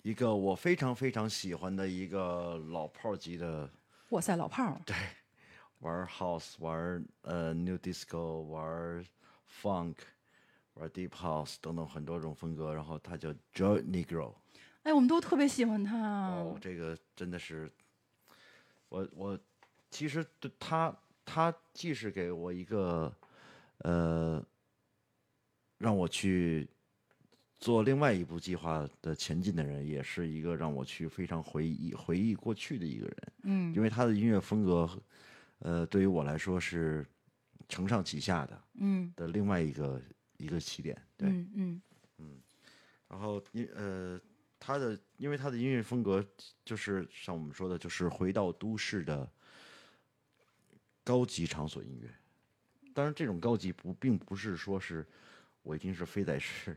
一个我非常非常喜欢的一个老炮儿级的哇塞，老炮儿，玩 house、玩呃 new disco、玩 funk、玩 deep house 等等很多种风格，然后他叫 Joe Negro。哎，我们都特别喜欢他。哦，这个真的是，我我其实对他他既是给我一个呃让我去做另外一部计划的前进的人，也是一个让我去非常回忆回忆过去的一个人。嗯因为他的音乐风格，呃，对于我来说是承上启下的嗯的另外一个一个起点。对，嗯嗯然后因呃，他的因为他的音乐风格就是像我们说的，就是回到都市的高级场所音乐。当然，这种高级不并不是说是我一定是非得是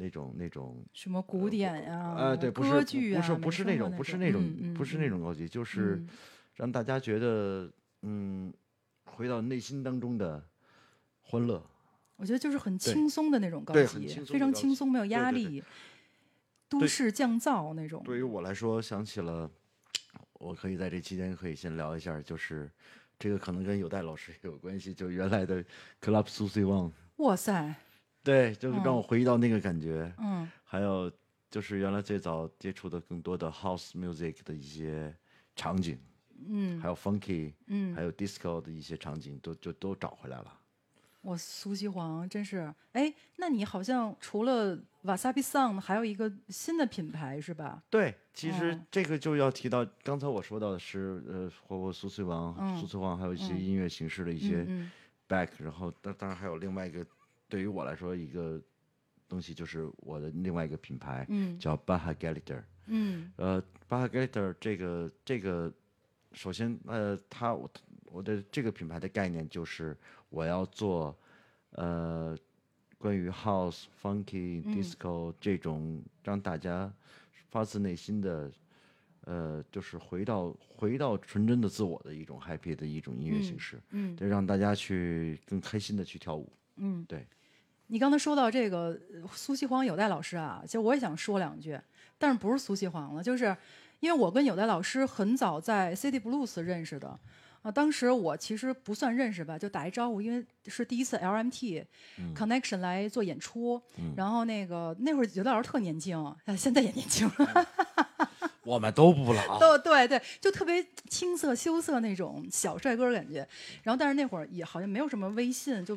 那种那种什么古典呀、啊，对，不是歌剧啊，不是不是那种种，不是那种嗯不是那，种高级，就是嗯让大家觉得嗯，回到内心当中的欢乐。我觉得就是很轻松的那种高级，非常轻松，没有对对对压力，都市降噪那种。对于我来说，想起了，我可以在这期间可以先聊一下，就是这个可能跟有代老师也有关系，就原来的 Club susi wang 哇塞，对，就是让嗯。我回忆到那个感觉。嗯。还有就是原来最早接触的更多的 House Music 的一些场景，嗯。还有 Funky，嗯。还，有 Disco 的一些场景，都就都找回来了。我苏西黄真是，哎，那你好像除了瓦萨比桑，还有一个新的品牌是吧？对，其实哦。这个就要提到，刚才我说到的是，呃，包括苏西王、嗯。苏西王，还有一些嗯。音乐形式的一些嗯。back，、然后当当然还有另外一个，对于我来说一个东西就是我的另外一个品牌、嗯叫 Baha Gallagher。嗯呃，Baha Gallagher 这个这个，首先呃，它我我的这个品牌的概念就是我要做呃关于 house、funky、嗯 disco 这种让大家发自内心的。呃，就是回到回到纯真的自我的一种 happy 的一种音乐形式，嗯对，让大家去更开心的去跳舞。嗯，对。你刚才说到这个呃苏西黄有代老师啊，其实我也想说两句，但是不是苏西黄了，就是因为我跟有代老师很早在 City Blues 认识的。啊，当时我其实不算认识吧，就打一招呼，因为是第一次 LMT、Connection 来做演出，然后那个那会儿有代老师特年轻，啊现在也年轻，我们都不老，都对对，就特别青涩羞涩那种小帅哥感觉。然后但是那会儿也好像没有什么微信，就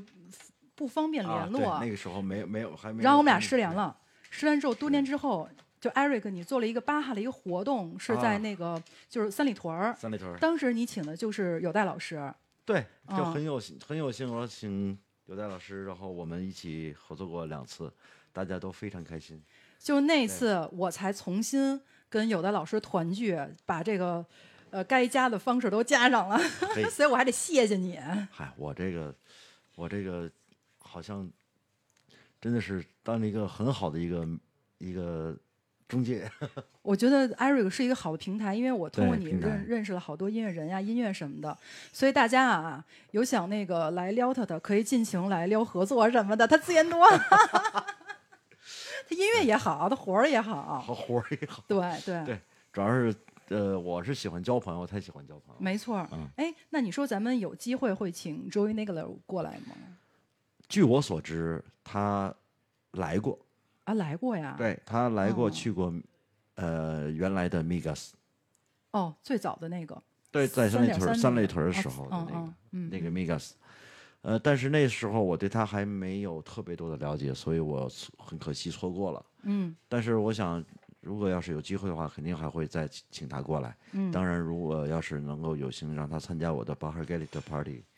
不方便啊联络。对那个时候没有没有还没有。然后我们俩失联了，失联之后多年之后，就 Eric 你做了一个巴哈的一个活动，是在啊那个就是三里屯儿。三里屯儿。当时你请的就是有代老师，对，就嗯很有幸很有幸，我请有代老师，然后我们一起合作过两次，大家都非常开心。就那次我才重新跟有代老师团聚，把这个呃该加的方式都加上了，所以我还得谢谢你。嗨，我这个我这个好像真的是当了一个很好的一个一个中介。我觉得 Eric 是一个好的平台，因为我通过你认认识了好多音乐人呀、音乐什么的，所以大家啊有想那个来撩他的，可以尽情来撩合作什么的，他资源多，他音乐也好，他活儿也好，好活儿也好，对对对主要是呃，我是喜欢交朋友，太喜欢交朋友。没错。嗯哎，那你说咱们有机会会请 Joey Nagler 过来吗？据我所知，他来过，啊，来过呀。。对他来过，哦去过呃原来的 Migas，哦，最早的那个。对，在三里屯儿3.3三里屯儿的时候的嗯那个。嗯嗯，那个 Migas，呃，但是那时候我对他还没有特别多的了解，所以我很可惜错过了。嗯但是我想，如果要是有机会的话，肯定还会再请请他过来。嗯，当然，如果要是能够有幸让他参加我的 b a h a g a l i t Party，呃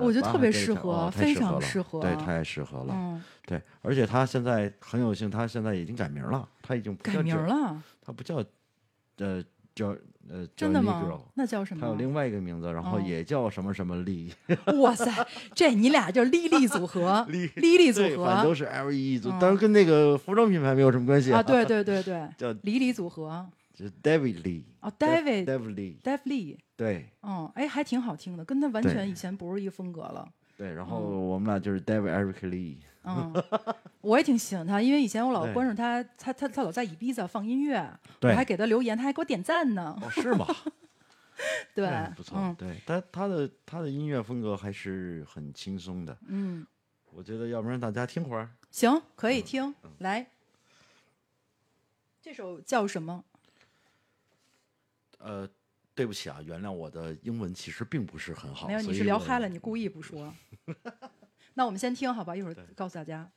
我觉得特别适合非常适合对，太适合了。嗯，对，而且他现在很有幸，他现在已经改名了，他已经改名了，他不叫呃叫呃真的吗？那叫什么？他有另外一个名字，然后哦。也叫什么什么丽，哇塞，这你俩就是莉莉组合，莉莉莉组对，反正合都。是 L E 组嗯，当然跟那个服装品牌没有什么关系啊，对对对对，叫莉莉组合就是 David Lee，哦，David David Lee David Lee，对。嗯，哎，还挺好听的，跟他完全以前不是一个风格了。对，然后我们俩就是 David Eric Lee，嗯，我也挺喜欢他，因为以前我老关注他，他他他老在 Ibiza 放音乐，我还给他留言，他还给我点赞呢。哦，是吗？对哎，不错，嗯对，他他的他的音乐风格还是很轻松的，嗯，我觉得要不然大家听会儿，行，可以嗯听，来，这首叫什么？呃，对不起啊，原谅我的英文其实并不是很好，没有，你是聊嗨了，你故意不说。那我们先听好吧，一会儿告诉大家。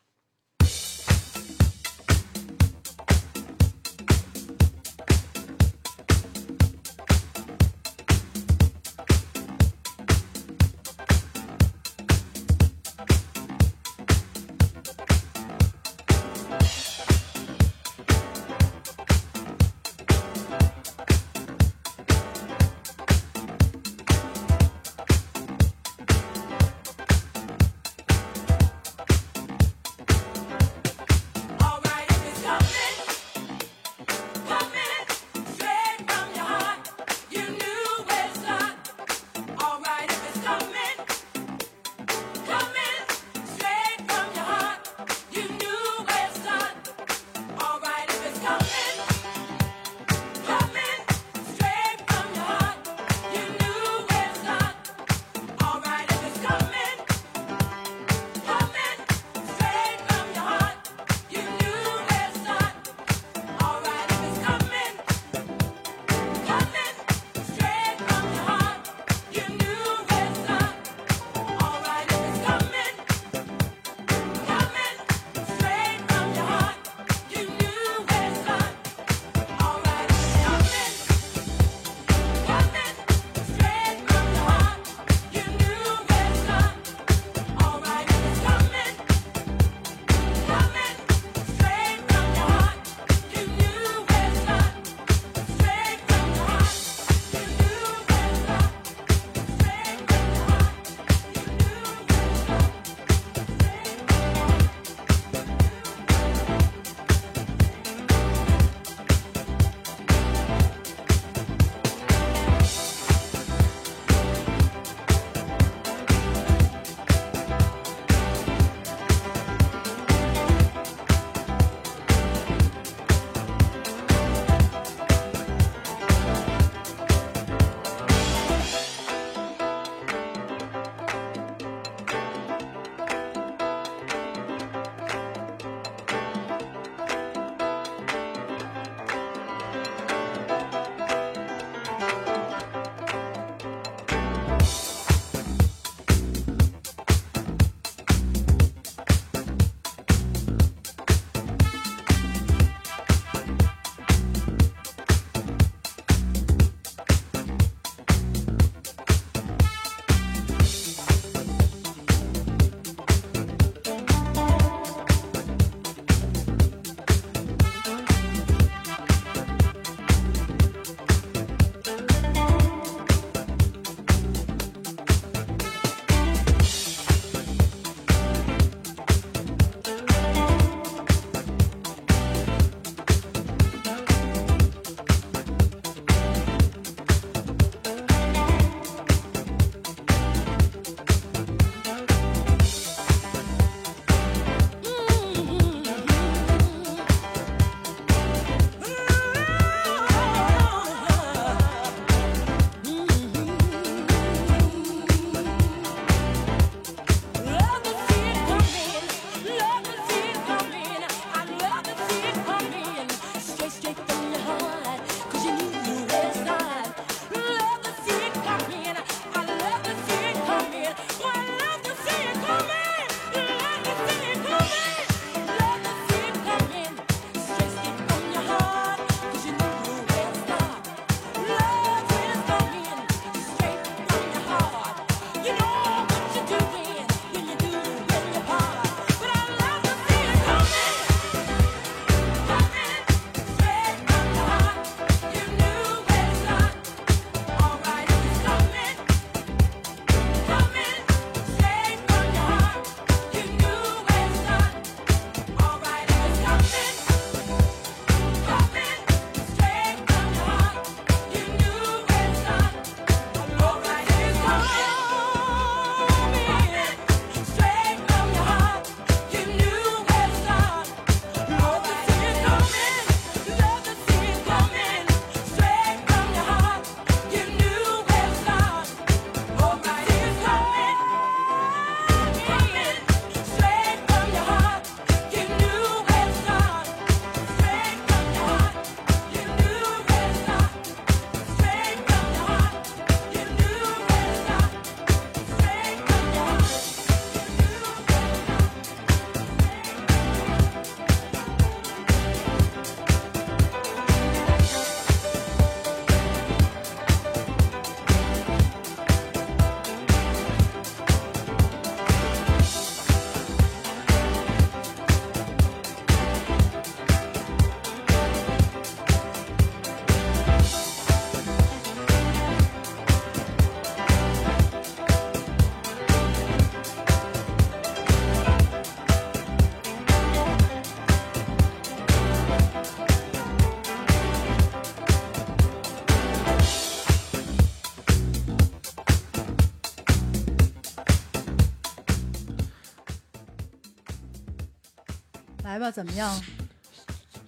来吧，怎么样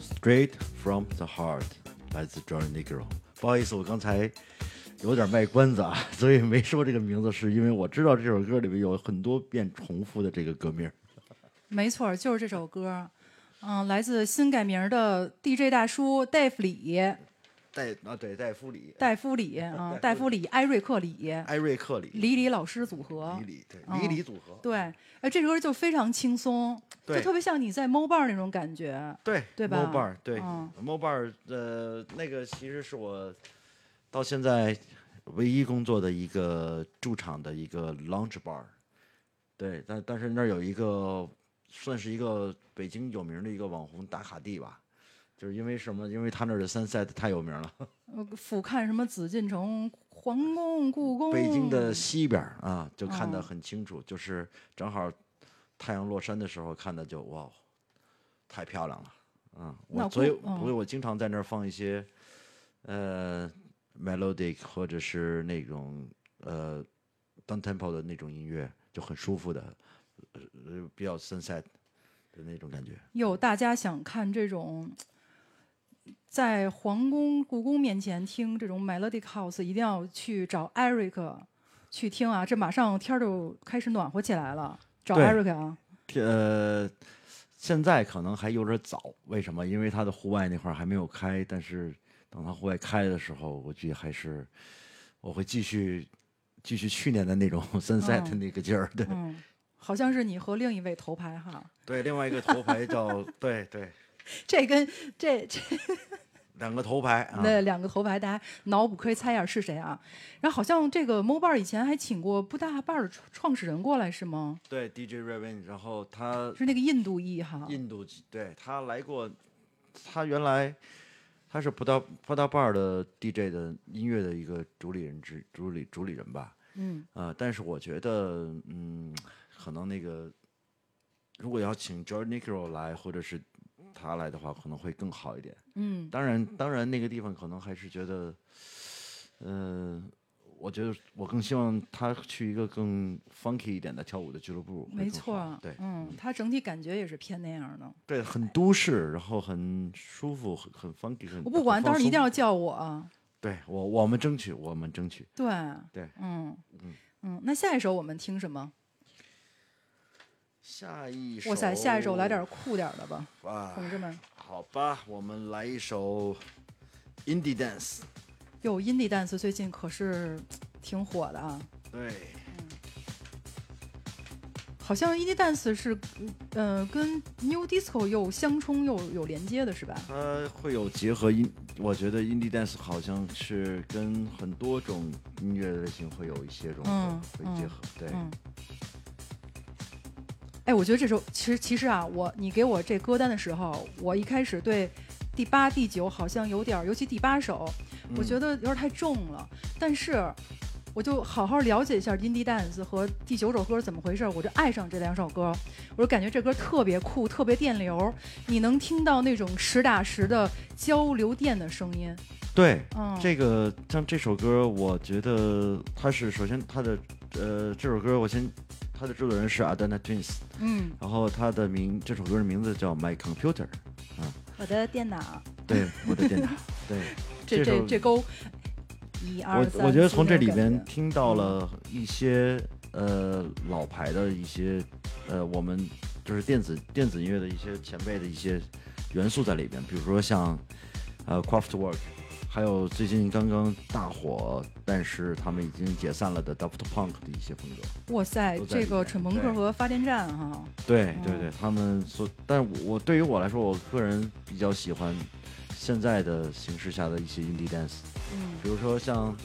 ？Straight from the Heart，来自 Johnny Negro。不好意思，我刚才有点卖关子啊，所以没说这个名字，是因为我知道这首歌里面有很多遍重复的这个歌名。没错，就是这首歌。嗯，来自新改名的 DJ 大叔戴夫里，戴啊，对，戴夫里，戴夫里 啊，戴夫里，艾瑞克里，艾瑞克里，李李老师组合李。李，对，嗯李李组合，对，哎，这首歌就非常轻松，就特别像你在 m o bar 那种感觉。对对吧 m o b a r 对嗯 m o b a r 呃，那个其实是我到现在唯一工作的一个驻场的一个 lounge bar。对，但但是那儿有一个算是一个北京有名的一个网红打卡地吧，就是因为什么？因为他那儿的 sunset 太有名了，呃俯瞰什么紫禁城、皇宫、故宫。北京的西边啊，就看得哦很清楚，就是正好太阳落山的时候看的就哇，太漂亮了，嗯，我所以所以我经常在那儿放一些呃 melodic 或者是那种呃 down tempo 的那种音乐，就很舒服的，呃呃比较 sunset 的那种感觉。有大家想看这种在皇宫、故宫面前听这种 melodic house，一定要去找 Eric 去听啊！这马上天儿就开始暖和起来了，找对 Eric 啊！呃，现在可能还有点早，为什么？因为他的户外那块儿还没有开，但是等他户外开的时候，我估计还是我会继续继续去年的那种 sunset 嗯那个劲儿。对、嗯，好像是你和另一位头牌哈，对，另外一个头牌叫对 对，这跟这这 两个头牌啊，那两个头牌，大家脑补可以猜一下是谁啊？然后好像这个 Mo Bar 以前还请过布大坝的创创始人过来是吗？对 DJ Raven，然后他是那个印度裔哈。印度籍，对他来过，他原来他是葡萄葡萄 bar 的 DJ 的音乐的一个主理人之主理主理人吧，嗯，呃，但是我觉得，嗯，可能那个如果要请 George Nicro 来，或者是他来的话，可能会更好一点。嗯，当然，当然那个地方可能还是觉得，呃，我觉得我更希望他去一个更 funky 一点的跳舞的俱乐部没错。对，嗯，他整体感觉也是偏那样的。对，很都市，然后很舒服，很很 funky，很我不管，到时候一定要叫我啊。对我我们争取，我们争取。对，对嗯嗯嗯。那下一首我们听什么？下一首，哇塞，下一首来点酷点的吧，啊，同志们。好吧，我们来一首 indie dance。哟，indie dance 最近可是挺火的啊。对，好像 indie dance 是，呃，跟 new disco 又相冲又有连接的是吧？它会有结合音，我觉得 indie dance 好像是跟很多种音乐类型会有一些融合，嗯会结合。对，嗯。哎，我觉得这首其实其实啊，我你给我这歌单的时候，我一开始对第八、第九好像有点，尤其第八首，我觉得有点太重了。但是我就好好了解一下 indie dance 和第九首歌怎么回事，我就爱上这两首歌。我就感觉这歌特别酷，特别电流，你能听到那种实打实的交流电的声音。对，嗯，这个像这首歌，我觉得它是首先它的呃这首歌，我先它的制作人是 Adana Twins，嗯，然后他的名这首歌的名字叫 My Computer，我的电脑，对，我的电脑，对。这这这这勾一二三，我我觉得从这里边听到了一些呃老牌的一些呃我们就是电子电子音乐的一些前辈的一些元素在里边，比如说像呃 Kraftwerk，还有最近刚刚大火，但是他们已经解散了的 Daft Punk 的一些风格。哇塞这个蠢朋克和发电站哈，嗯对对对，他们所，但我我对于我来说，我个人比较喜欢现在的形式下的一些 indie dance，嗯，比如说像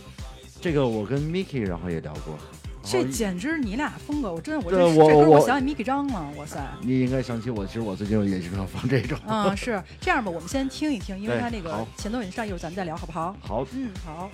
这个，我跟 Miki 然后也聊过，这简直你俩风格，我真的我这这歌我我想起 Miki 张了，哇塞。你应该想起我，其实我最近也经常放这种。嗯，是这样吧？我们先听一听，因为对它那个前奏已经上，一会儿咱们再聊，好不好？好，嗯，好。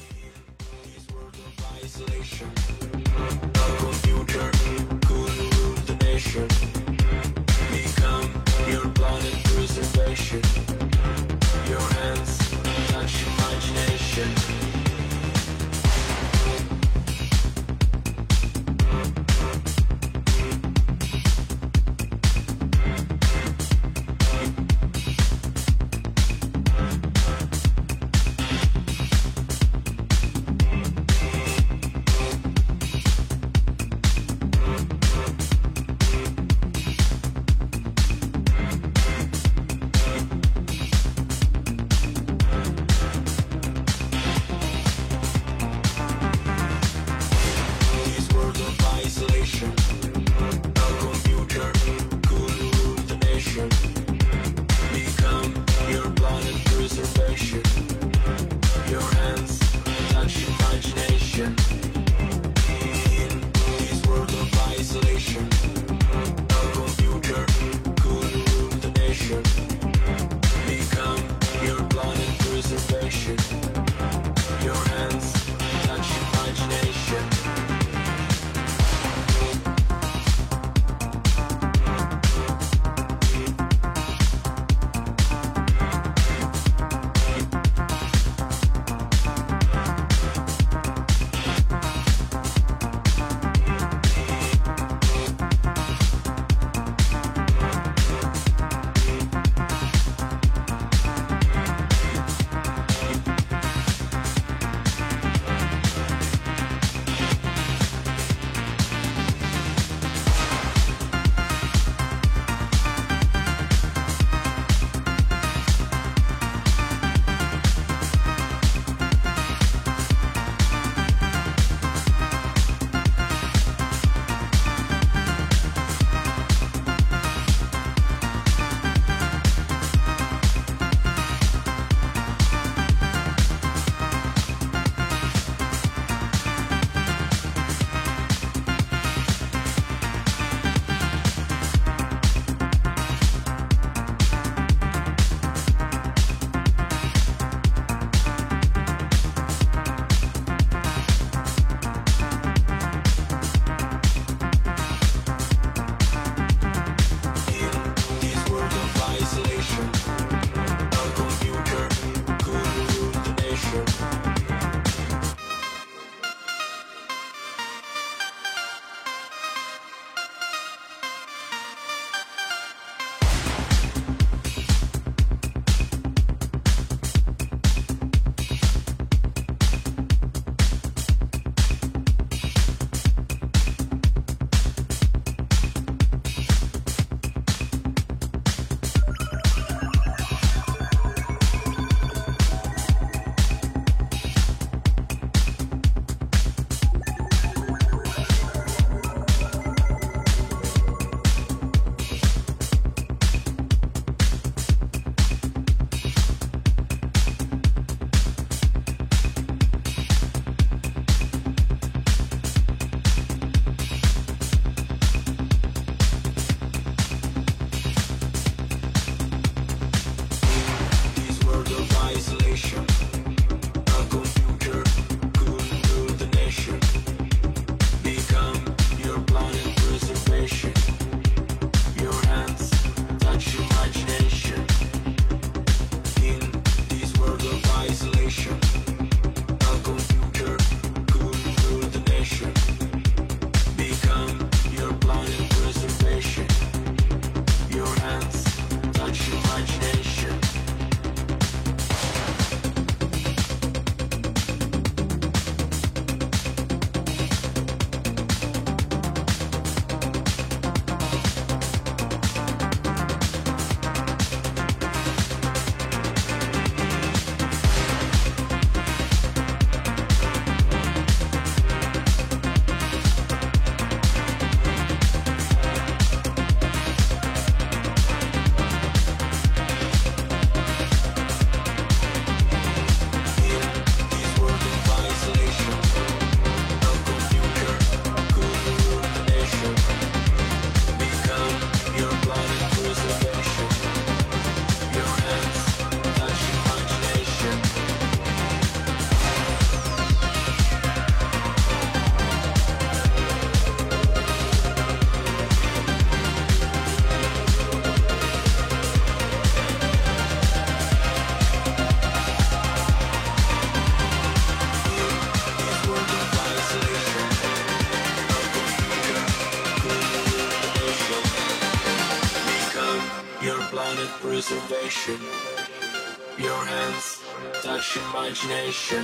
Imagination.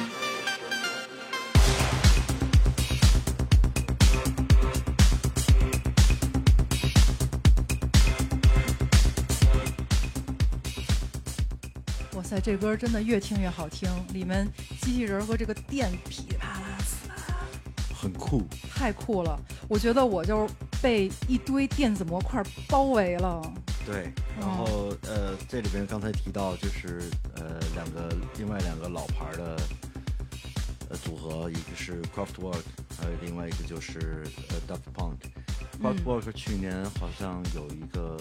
哇塞，这歌真的越听越好听，里面机器人和这个电噼里啪啦很酷。太酷了！我觉得我就被一堆电子模块包围了。对，然后呃，这里边刚才提到就是呃两个另外两个老牌儿的呃组合，一个是 Kraftwerk，还有另外一个就是呃 Daft Punk。Kraftwerk 去年好像有一个，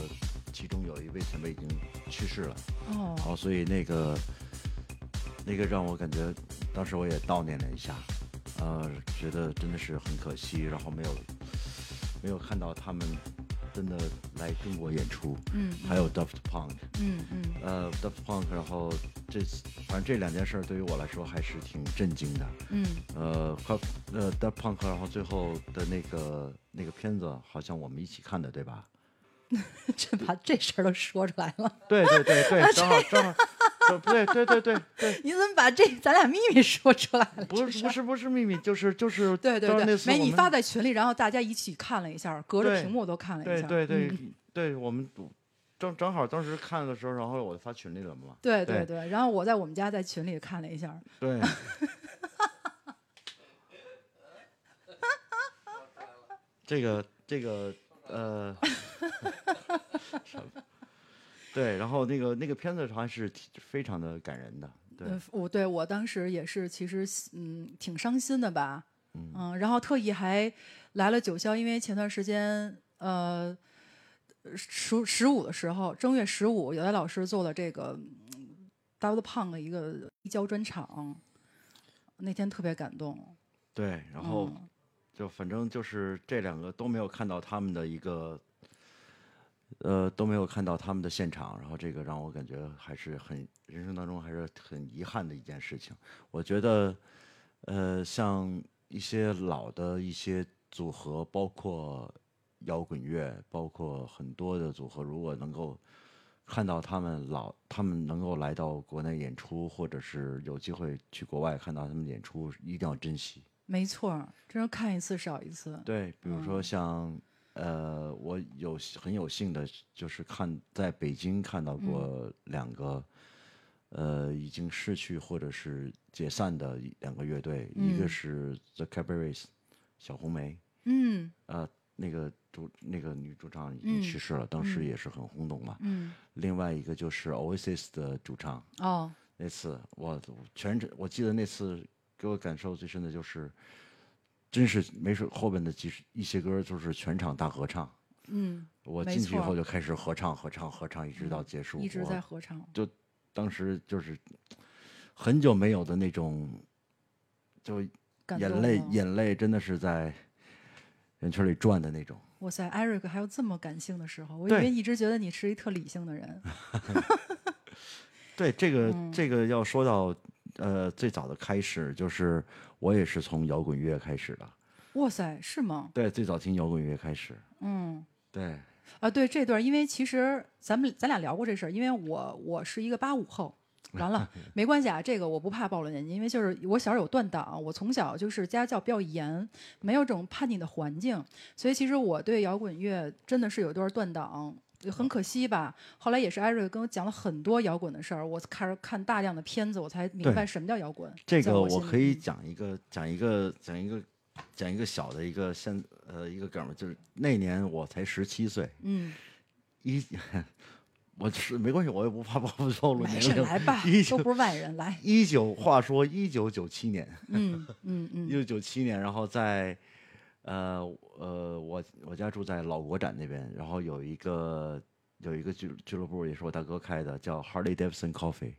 其中有一位前辈已经去世了，哦然后所以那个那个让我感觉，当时我也悼念了一下，呃，觉得真的是很可惜，然后没有没有看到他们真的来中国演出。嗯还有 Daft Punk，嗯嗯呃，Daft Punk，然后这次反正这两件事儿对于我来说还是挺震惊的。嗯，呃，快呃 Daft Punk，然后最后的那个那个片子好像我们一起看的，对吧？这把这事儿都说出来了，对对对对，正好正好，呃对对对对对，你怎么把这咱俩秘密说出来了？不是不是不是秘密，就是就是对对对没你发在群里，然后大家一起看了一下，隔着屏幕都看了一下。对对对、我们正正好当时看的时候，然后我发群里了嘛。对对对对，然后我在我们家在群里看了一下，对。这个这个呃，什么对，然后那个那个片子还是挺非常的感人的，对，嗯，我对我当时也是，其实嗯挺伤心的吧，嗯，然后特意还来了九霄，因为前段时间呃十十五的时候，正月十五，有的老师做了这个嗯 Daft Punk 的一个一交专场，那天特别感动，对，然后嗯。就反正就是这两个都没有看到他们的一个，呃，都没有看到他们的现场，然后这个让我感觉还是很人生当中还是很遗憾的一件事情。我觉得，呃，像一些老的一些组合，包括摇滚乐，包括很多的组合，如果能够看到他们老，他们能够来到国内演出，或者是有机会去国外看到他们演出，一定要珍惜。没错儿，真是看一次少一次，对，比如说像、呃，我有很有幸的，就是看在北京看到过两个、呃已经逝去或者是解散的两个乐队，一个嗯。是 The Cabarets 小红梅，嗯。呃，那个主那个女主唱已经去嗯世了，当时嗯。也是很轰动嘛。嗯，另外一个就是 Oasis 的主唱，哦，那次我全程我记得那次给我感受最深的就是，真是没事后边的几十一些歌就是全场大合唱。嗯，我进去以后就开始合唱合唱合唱，一直到结束。一直在合唱，就当时就是很久没有的那种，就眼泪眼泪真的是在人圈里转的那种。哇塞，Eric 还有这么感性的时候，我以为一直觉得你是一特理性的人。对这个、嗯这个要说到呃最早的开始，就是我也是从摇滚乐开始的。哇塞，是吗？对，最早听摇滚乐开始。嗯，对，啊，对这段，因为其实咱们咱俩聊过这事儿，因为我我是一个八五后。完了，没关系啊，这个我不怕暴露年纪，因为就是我小时候有断档，我从小就是家教比较严，没有这种叛逆的环境，所以其实我对摇滚乐真的是有一段断档，很可惜吧。后来也是艾瑞跟我讲了很多摇滚的事儿，我开始看大量的片子，我才明白什么叫摇滚。这个我可以讲一个讲一个讲一个讲一个小的一个现呃一个梗儿，就是那年我才十七岁，嗯，一 我是没关系，我也不怕暴露年龄。来吧都不是外人，来，一九，话说一九九七年，嗯嗯嗯 一九九七年，然后在呃呃，我我家住在老国展那边，然后有一个有一个俱俱乐部，也是我大哥开的，叫 Harley Davidson Coffee。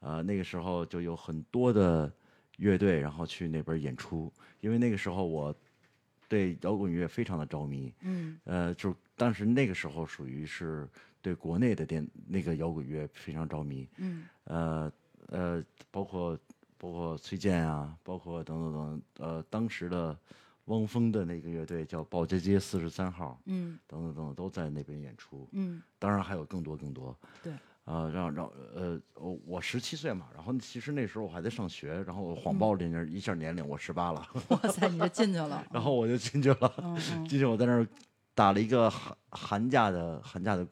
呃，那个时候就有很多的乐队，然后去那边演出，因为那个时候我对摇滚乐非常的着迷。嗯呃，就当时那个时候属于是对国内的电那个摇滚乐非常着迷。嗯呃呃，包括包括崔健啊，包括等等等，呃，当时的汪峰的那个乐队叫保洁街四十三号，嗯等等等等都在那边演出。嗯当然还有更多更多。对。啊、让让呃，我我十七岁嘛，然后其实那时候我还在上学，然后我嗯谎报了一下一下年龄，我十八了，哇塞，你就进去了。然后我就进去了，进去我在那儿打了一个寒寒假的寒假的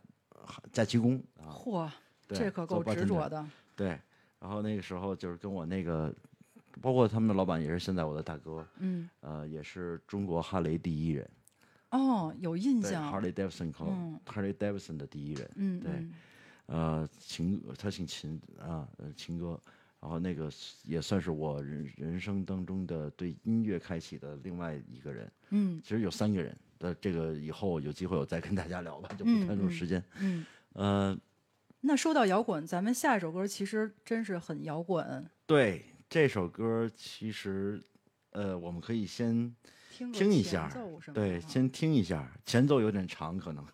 寒假期工啊，嚯，对这可够执着的。对，然后那个时候就是跟我那个，包括他们的老板也是现在我的大哥，嗯，呃，也是中国哈雷第一人，哦，有印象。，Harley Davidson 靠嗯 Harley Davidson 的第一人，嗯对呃，秦，他姓秦啊，呃，秦哥。然后那个也算是我人人生当中的对音乐开启的另外一个人。嗯其实有三个人的，这个以后有机会我再跟大家聊吧，就不太多时间。嗯。呃，那说到摇滚，咱们下一首歌其实真是很摇滚，对这首歌，其实呃，我们可以先听一下对，先听一下，前奏有点长，可能。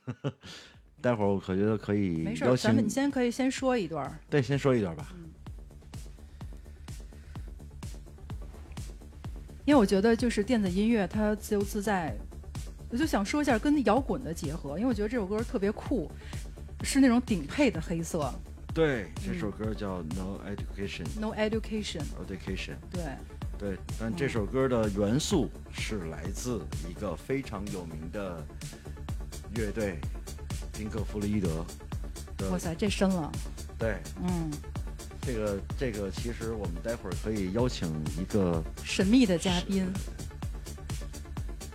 待会儿我可觉得可以咱们你，先可以先说一段。对，先说一段吧。因为我觉得就是电子音乐它自由自在，我就想说一下跟摇滚的结合，因为我觉得这首歌特别酷，是那种顶配的黑色对，这嗯首歌叫《No Education，No Education，Education》。对，对，但这首歌的元素是来自一个非常有名的乐队——宾克·弗洛伊德的。哇塞，这深了，对，嗯，这个这个，其实我们待会儿可以邀请一个神秘的嘉宾，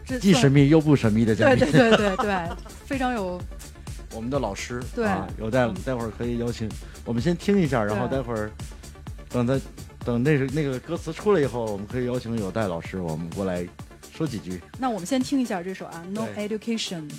这既神秘又不神秘的嘉宾，对对对对对，非常有我们的老师。对啊，有待嗯待会儿可以邀请，我们先听一下，然后待会儿等他等那是那个歌词出来以后，我们可以邀请有代老师，我们过来说几句。那我们先听一下这首啊，No Education。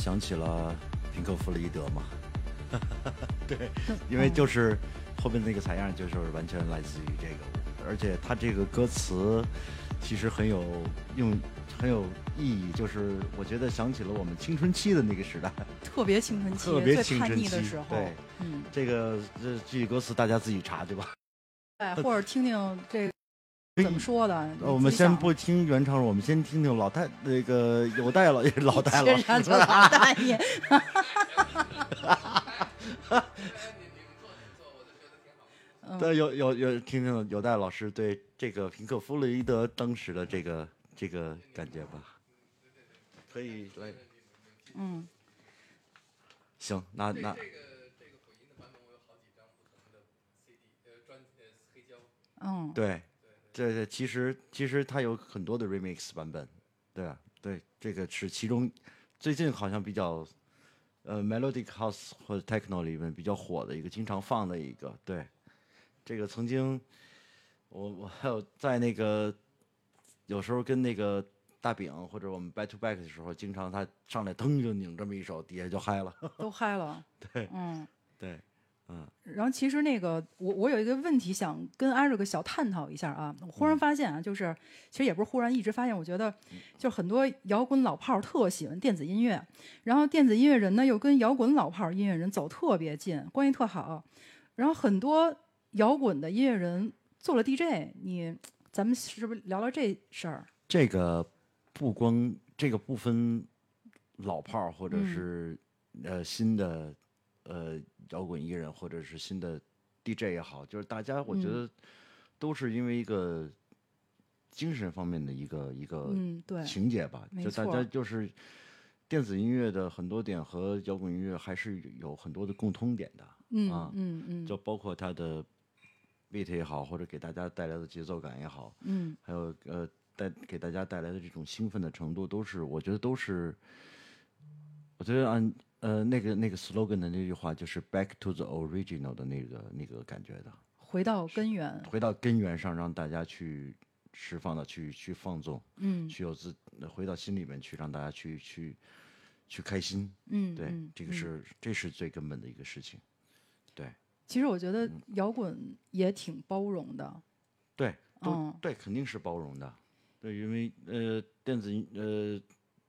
想起了平克·弗洛伊德嘛？对，因为就是后面那个采样就是完全来自于这个，而且他这个歌词其实很有用，很有意义，就是我觉得想起了我们青春期的那个时代，特别青春期，特别叛青春期逆的时候，对，嗯，这个这具体歌词大家自己查对吧。哎，或者听听这个怎么说的。我们先不听原唱，我们先听听老太那个有代老老代 老这师啥叫老大爷？嗯对，有有有听听有代老师对这个平克·弗洛伊德当时的这个这个感觉吧？可以来，嗯，行，那那嗯，对，这这其实其实它有很多的 remix 版本，对啊，对，这个是其中最近好像比较呃 melodic house 或者 techno 里面比较火的一个，经常放的一个，对，这个曾经我我还有在那个有时候跟那个大饼或者我们 back to back 的时候，经常他上来噔就拧这么一首，底下就嗨了，都嗨了。对嗯。对，嗯，然后其实那个我我有一个问题想跟艾瑞克小探讨一下啊，我忽然发现啊，就是其实也不是忽然，一直发现，我觉得就是很多摇滚老炮儿特喜欢电子音乐，然后电子音乐人呢又跟摇滚老炮儿音乐人走特别近，关系特好，然后很多摇滚的音乐人做了 DJ，你咱们是不是聊聊这事儿？这个不光这个不分老炮儿或者嗯。是、呃新的呃摇滚艺人或者是新的 DJ 也好，就是大家我觉嗯。得都是因为一个精神方面的一个一个嗯，对，情节吧，没就大家就是电子音乐的很多点和摇滚音乐还是有很多的共通点的，嗯啊嗯嗯就包括它的 beat 也好，或者给大家带来的节奏感也好，嗯。还有呃带给大家带来的这种兴奋的程度，都是我觉得都是，我觉得按呃那个那个 slogan 的那句话就是 back to the original 的那个那个感觉的，回到根源，回到根源上，让大家去释放的去去放纵，嗯。去有自回到心里面去，让大家去去去开心，嗯，对，嗯这个嗯。是这是最根本的一个事情，对。其实我觉得嗯。摇滚也挺包容的，对都、嗯。对，肯定是包容的，对，因为呃电子音呃。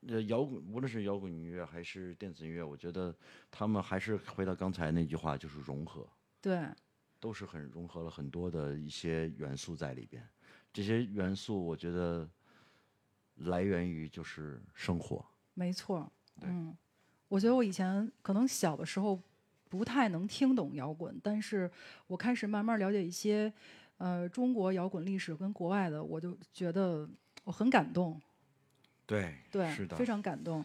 呃，摇滚无论是摇滚音乐还是电子音乐，我觉得他们还是回到刚才那句话，就是融合，对，都是很融合了很多的一些元素在里边。这些元素，我觉得来源于就是生活。没错，嗯，我觉得我以前可能小的时候不太能听懂摇滚，但是我开始慢慢了解一些呃中国摇滚历史跟国外的，我就觉得我很感动，对，对，是的，非常感动。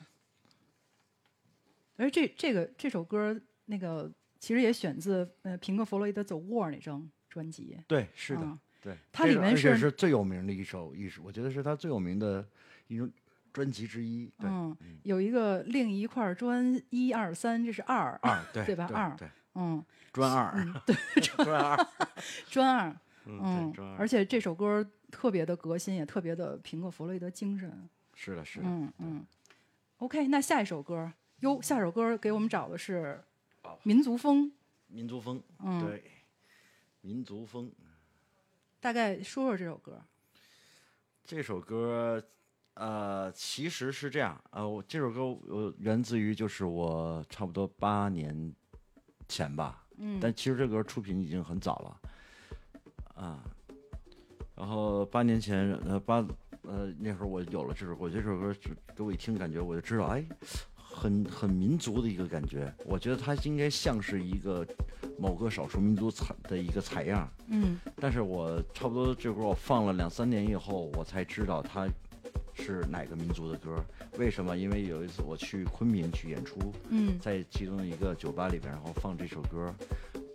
而这这个这首歌，那个其实也选自呃平克·弗洛伊德《The War》那张专辑，对，是的，嗯对。它里面是是最有名的一首一首，我觉得是他最有名的一种专辑之一。对，嗯，有一个另一块砖一二三，这是二，二对对吧二对，嗯，专二，对，专二，砖二，嗯，而，且这首歌特别的革新，也特别的平克·弗洛伊德精神。是的，是的，嗯嗯。OK，那下一首歌，哟，下首歌给我们找的是民族风，民族风，嗯对，民族风。大概说说这首歌。这首歌，呃，其实是这样，呃，我这首歌我源自于就是我差不多八年前吧，嗯但其实这歌出品已经很早了，啊，然后八年前，呃，八呃那会儿我有了这首歌，我觉得这首歌就给我一听，感觉我就知道，哎，很很民族的一个感觉，我觉得它应该像是一个某个少数民族采的一个采样，嗯。但是我差不多这歌我放了两三年以后，我才知道它是哪个民族的歌。为什么？因为有一次我去昆明去演出，嗯在其中一个酒吧里边，然后放这首歌，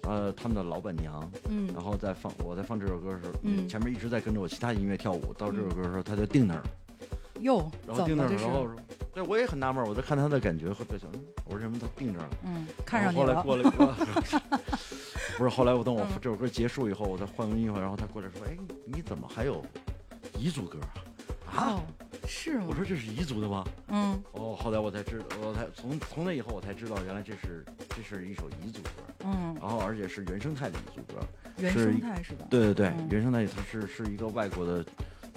呃，他们的老板娘，嗯然后在放我在放这首歌的时候，嗯前面一直在跟着我其他音乐跳舞，到这首歌的时候，他就定那儿了，哟，然后定那儿了，怎么这是然？后对我也很纳闷，我在看他的感觉和在想，嗯我说为什么他定这儿了？嗯，看上然你了。后后来过来，不是后来我等我嗯这首歌结束以后，我再换个衣服，然后他过来说：“哎，你怎么还有彝族歌啊？啊哦，是吗我说这是彝族的吗？嗯哦，后来我才知道，我才从从那以后我才知道，原来这是这是一首彝族歌，嗯，然后而且是原生态的彝族歌。原生态是吧？对对对，嗯原生态它是是一个外国的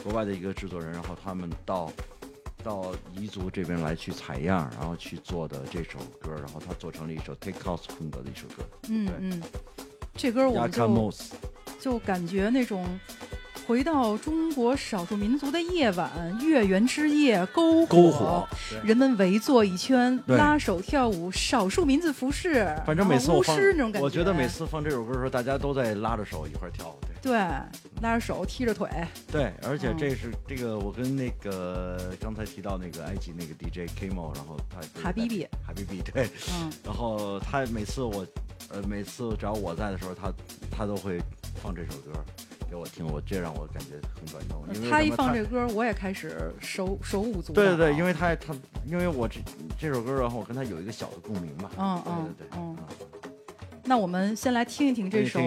国外的一个制作人，然后他们到到彝族这边来去采样，然后去做的这首歌，然后他做成了一首 Take House 风格的一首歌。对嗯嗯，这歌我们就就感觉那种回到中国少数民族的夜晚，月圆之夜，篝篝火。人们围坐一圈，拉手跳舞，少数民族服饰，反正每次我放师那种感觉，我觉得每次放这首歌的时候，大家都在拉着手一块儿跳。对。对拉着手踢着腿，对，而且嗯。这是、这个我跟那个刚才提到那个埃及那个 DJ Kimo，然后他哈比比。在哈比比对，嗯，然后他每次我，呃，每次只要我在的时候，他他都会放这首歌给我听，我这让我感觉很感动。因为他一放这歌，我也开始手手舞足蹈。对对对，因为他他因为我这这首歌，然后我跟他有一个小的共鸣嘛。嗯嗯对对对，嗯那我们先来听一听这首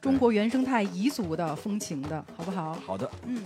中国原生态彝族的风情的，好不好？好的。嗯。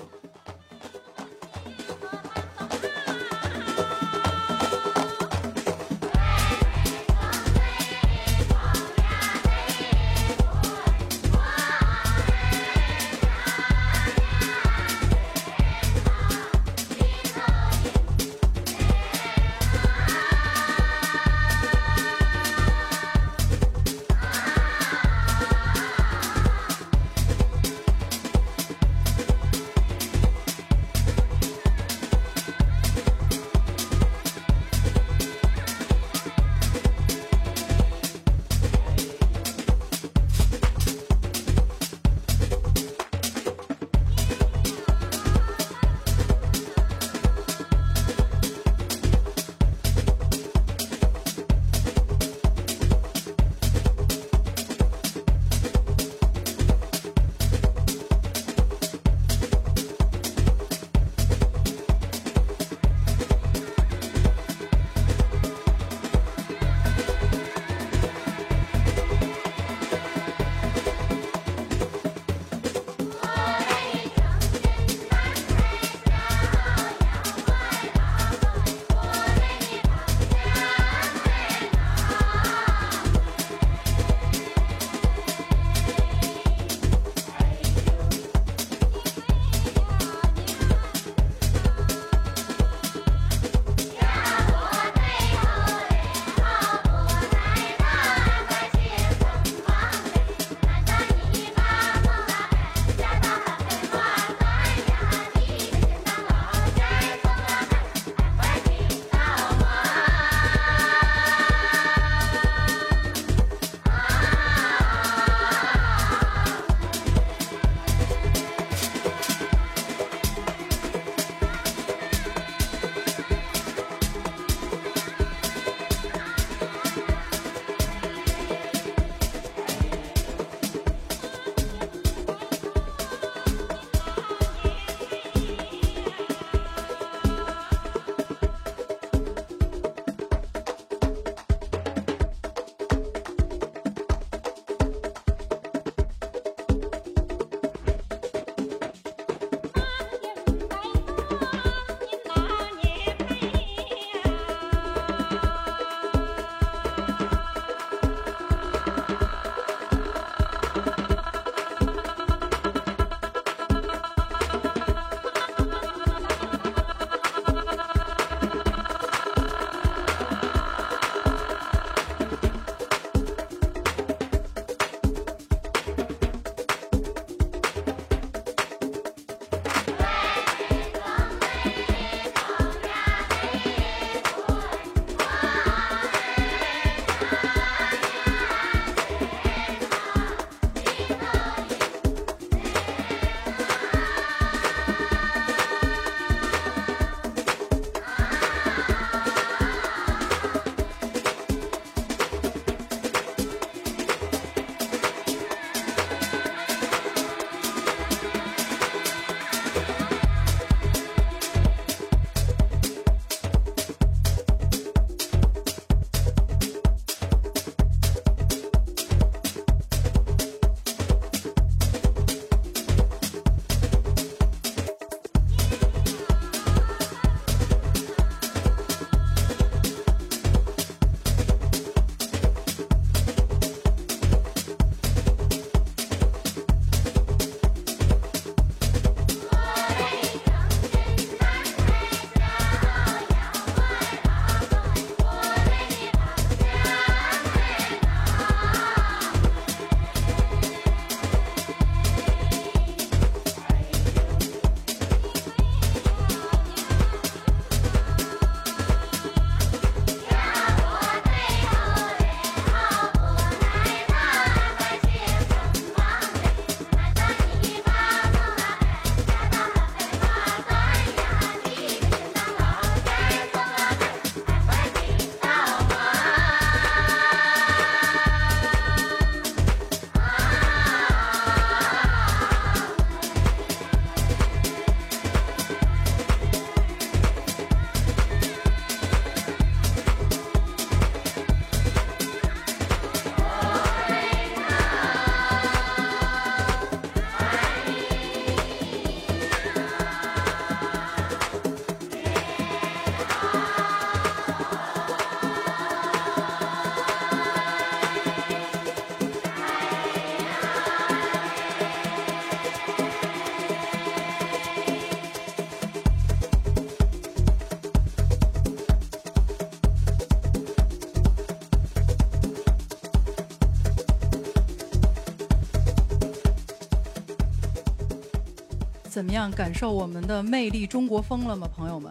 怎么样？感受我们的魅力中国风了吗，朋友们？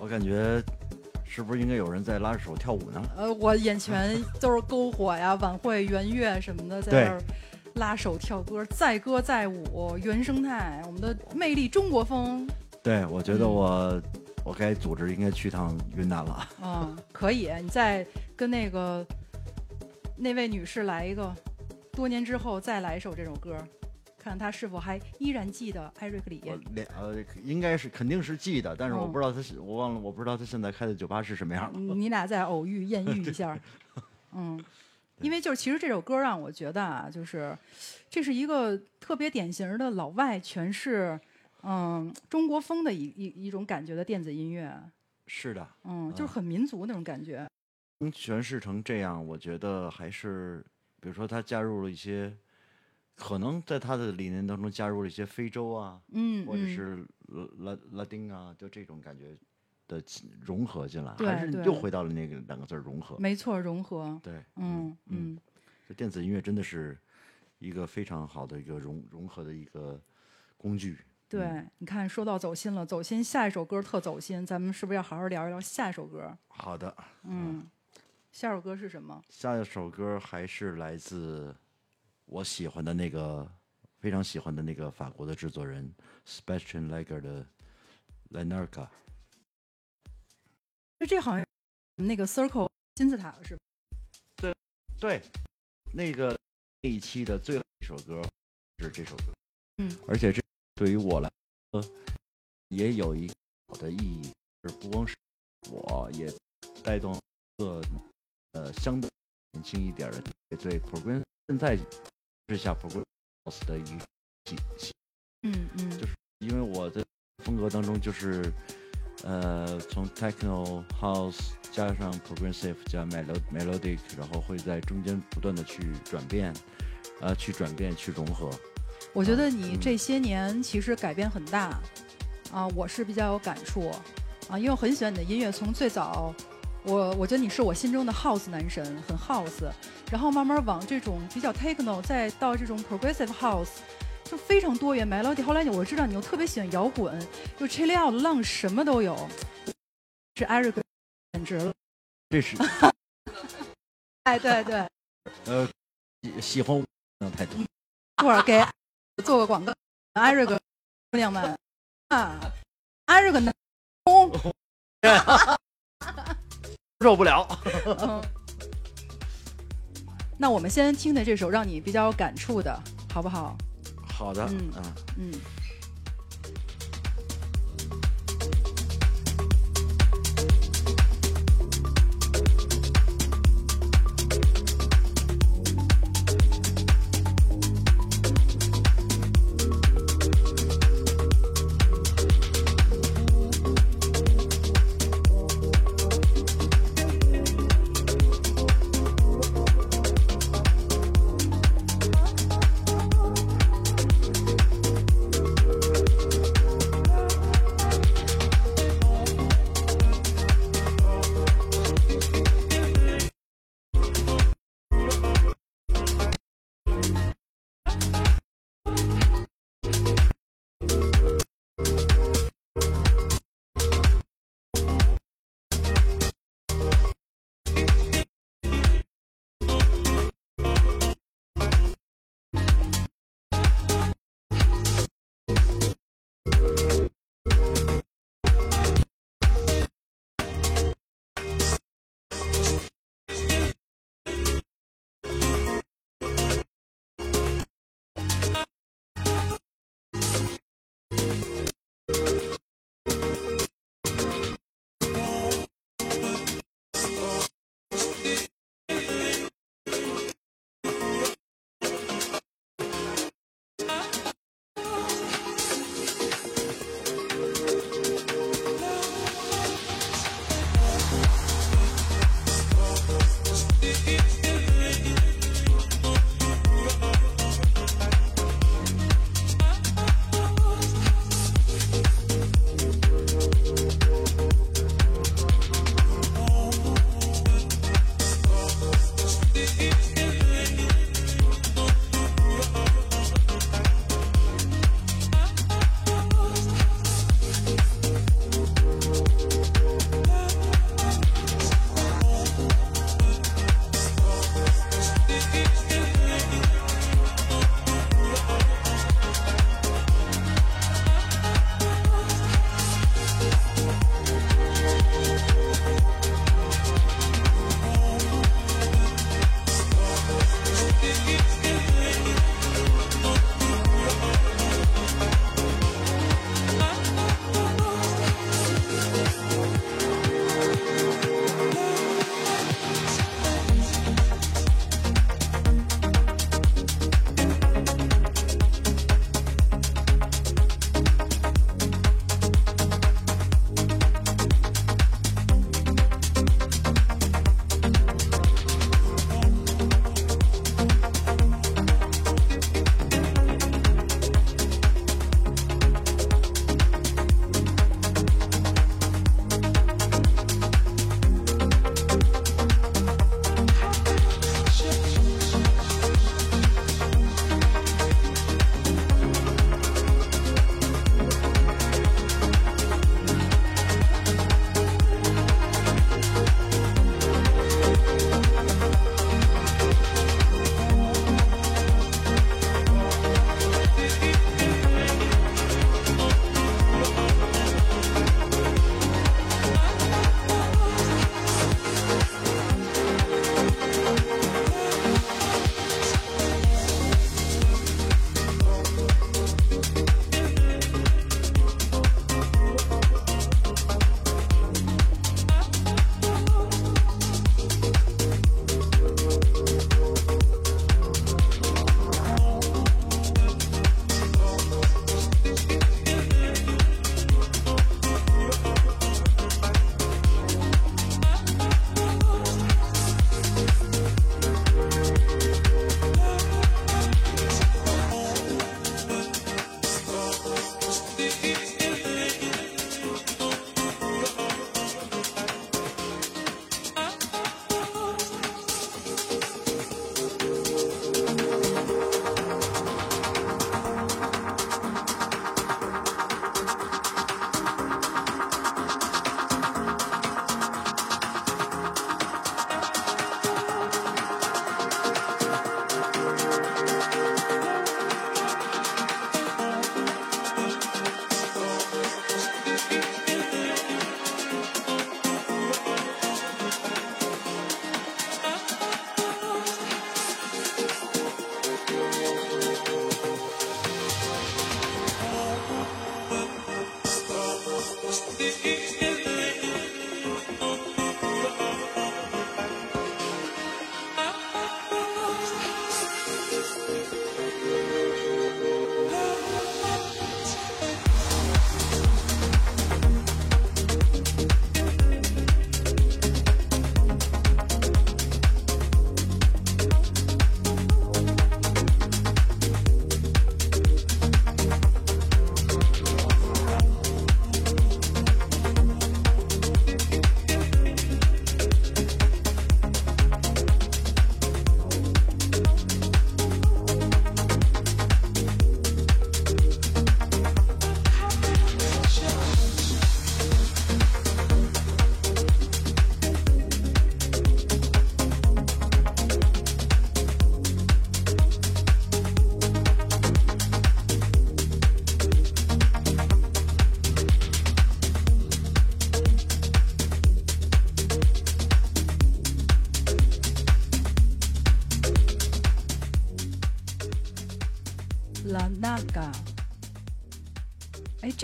我感觉是不是应该有人在拉着手跳舞呢？呃，我眼前都是篝火呀、晚会、圆月什么的，在这儿拉手跳歌，载歌载舞，原生态，我们的魅力中国风。对，我觉得嗯我、我该组织应该去趟云南了。嗯，可以，你再跟那个那位女士来一个，多年之后再来一首这首歌，看他是否还依然记得艾瑞克里。呃，应该是肯定是记得，但是我嗯。不知道他是、我忘了，我不知道他现在开的酒吧是什么样了。你俩再偶遇艳遇一下，嗯，因为就是其实这首歌让我觉得啊，就是这是一个特别典型的老外诠释嗯中国风的一一一种感觉的电子音乐，是的，嗯，就是很民族那种感觉，能诠释成这样，我觉得还是，比如说他加入了一些，可能在他的理念当中加入了一些非洲啊，嗯，或者嗯是拉拉拉丁啊，就这种感觉的融合进来，还是对又回到了那个两个字儿融合。没错，融合，对，嗯嗯嗯这电子音乐真的是一个非常好的一个融融合的一个工具。对，你看说到走心了，走心下一首歌特走心，咱们是不是要好好聊一聊下一首歌？好的，嗯，下首歌是什么？下一首歌还是来自我喜欢的那个非常喜欢的那个法国的制作人 Sebastian Lager 的 Lanarka。这这好像那个 Circle 金字塔是吧？对，那个那一期的最后一首歌是这首歌，嗯，而且这对于我来说也有一个好的意义，是不光是我也带动一个呃相对年轻一点的也对 program 现在之下 program house 的一个喜喜嗯嗯，就是因为我的风格当中就是，呃，从 techno house 加上 progressive 加 melo melodic，然后会在中间不断的去转变，呃，去转变去融合。我觉得你嗯这些年其实改变很大，啊，我是比较有感触，啊，因为我很喜欢你的音乐，从最早，我我觉得你是我心中的 house 男神，很 house，然后慢慢往这种比较 techno，再到这种 progressive house，就非常多元。Melody。后来你我知道你又特别喜欢摇滚，又 chill out 浪什么都有，是 Eric 简直了，这是。哎，对对，呃喜喜欢不能太多，一会儿给做个广告，艾瑞克姑娘们。啊，艾瑞克男工，受不了。嗯，那我们先听听这首让你比较有感触的，好不好？好的，嗯嗯嗯。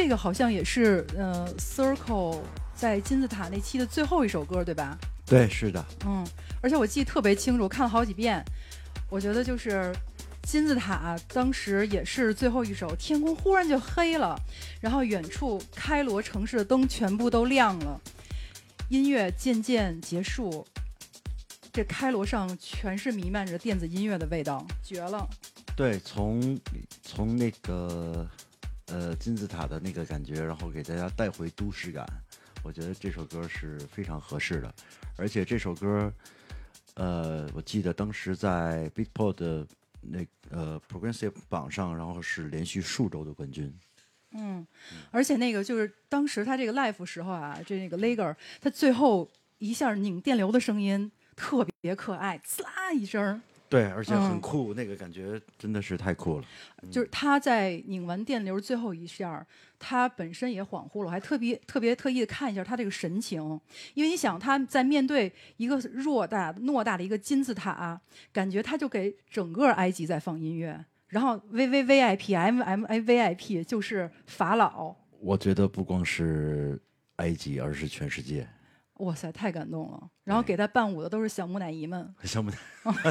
这个好像也是呃 Circle 在金字塔那期的最后一首歌，对吧？对，是的，嗯，而且我记得特别清楚，我看了好几遍。我觉得就是金字塔当时也是最后一首，天空忽然就黑了，然后远处开罗城市的灯全部都亮了，音乐渐渐结束。这开罗上全是弥漫着电子音乐的味道，绝了！对，从从那个呃金字塔的那个感觉，然后给大家带回都市感，我觉得这首歌是非常合适的。而且这首歌，呃，我记得当时在 b i g p o r t 的那呃 Progressive 榜上，然后是连续数周的冠军。嗯，而且那个就是当时他这个 live 时候啊，这那个 Lager 他最后一下拧电流的声音特别可爱，呲啦一声，对，而且很嗯酷，那个感觉真的是太酷了。就是他在拧完电流最后一下，他本身也恍惚了，我还特别特别特意的看一下他这个神情，因为你想他在面对一个偌大偌大的一个金字塔，感觉他就给整个埃及在放音乐，然后 V V V I P M M A V I P 就是法老，我觉得不光是埃及，而是全世界。哇塞，太感动了。然后给他伴舞的都是小木乃伊们，小木乃，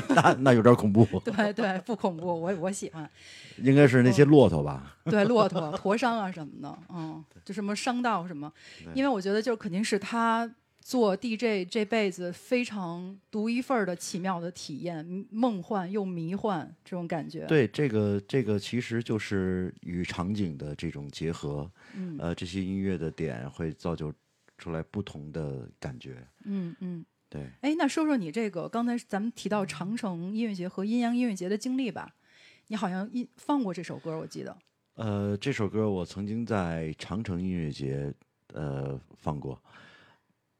那那有点恐怖，对对，不恐怖，我我喜欢。应该是那些骆驼吧？对，骆驼、驼商啊什么的，嗯，就什么商道什么，因为我觉得就肯定是他做 DJ 这辈子非常独一份儿的奇妙的体验，嗯梦幻又迷幻这种感觉。，对，这个这个其实就是与场景的这种结合，嗯呃，这些音乐的点会造就出来不同的感觉。嗯嗯。对，哎，那说说你这个刚才咱们提到长城音乐节和阴阳音乐节的经历吧。你好像一放过这首歌，我记得。呃，这首歌我曾经在长城音乐节呃放过。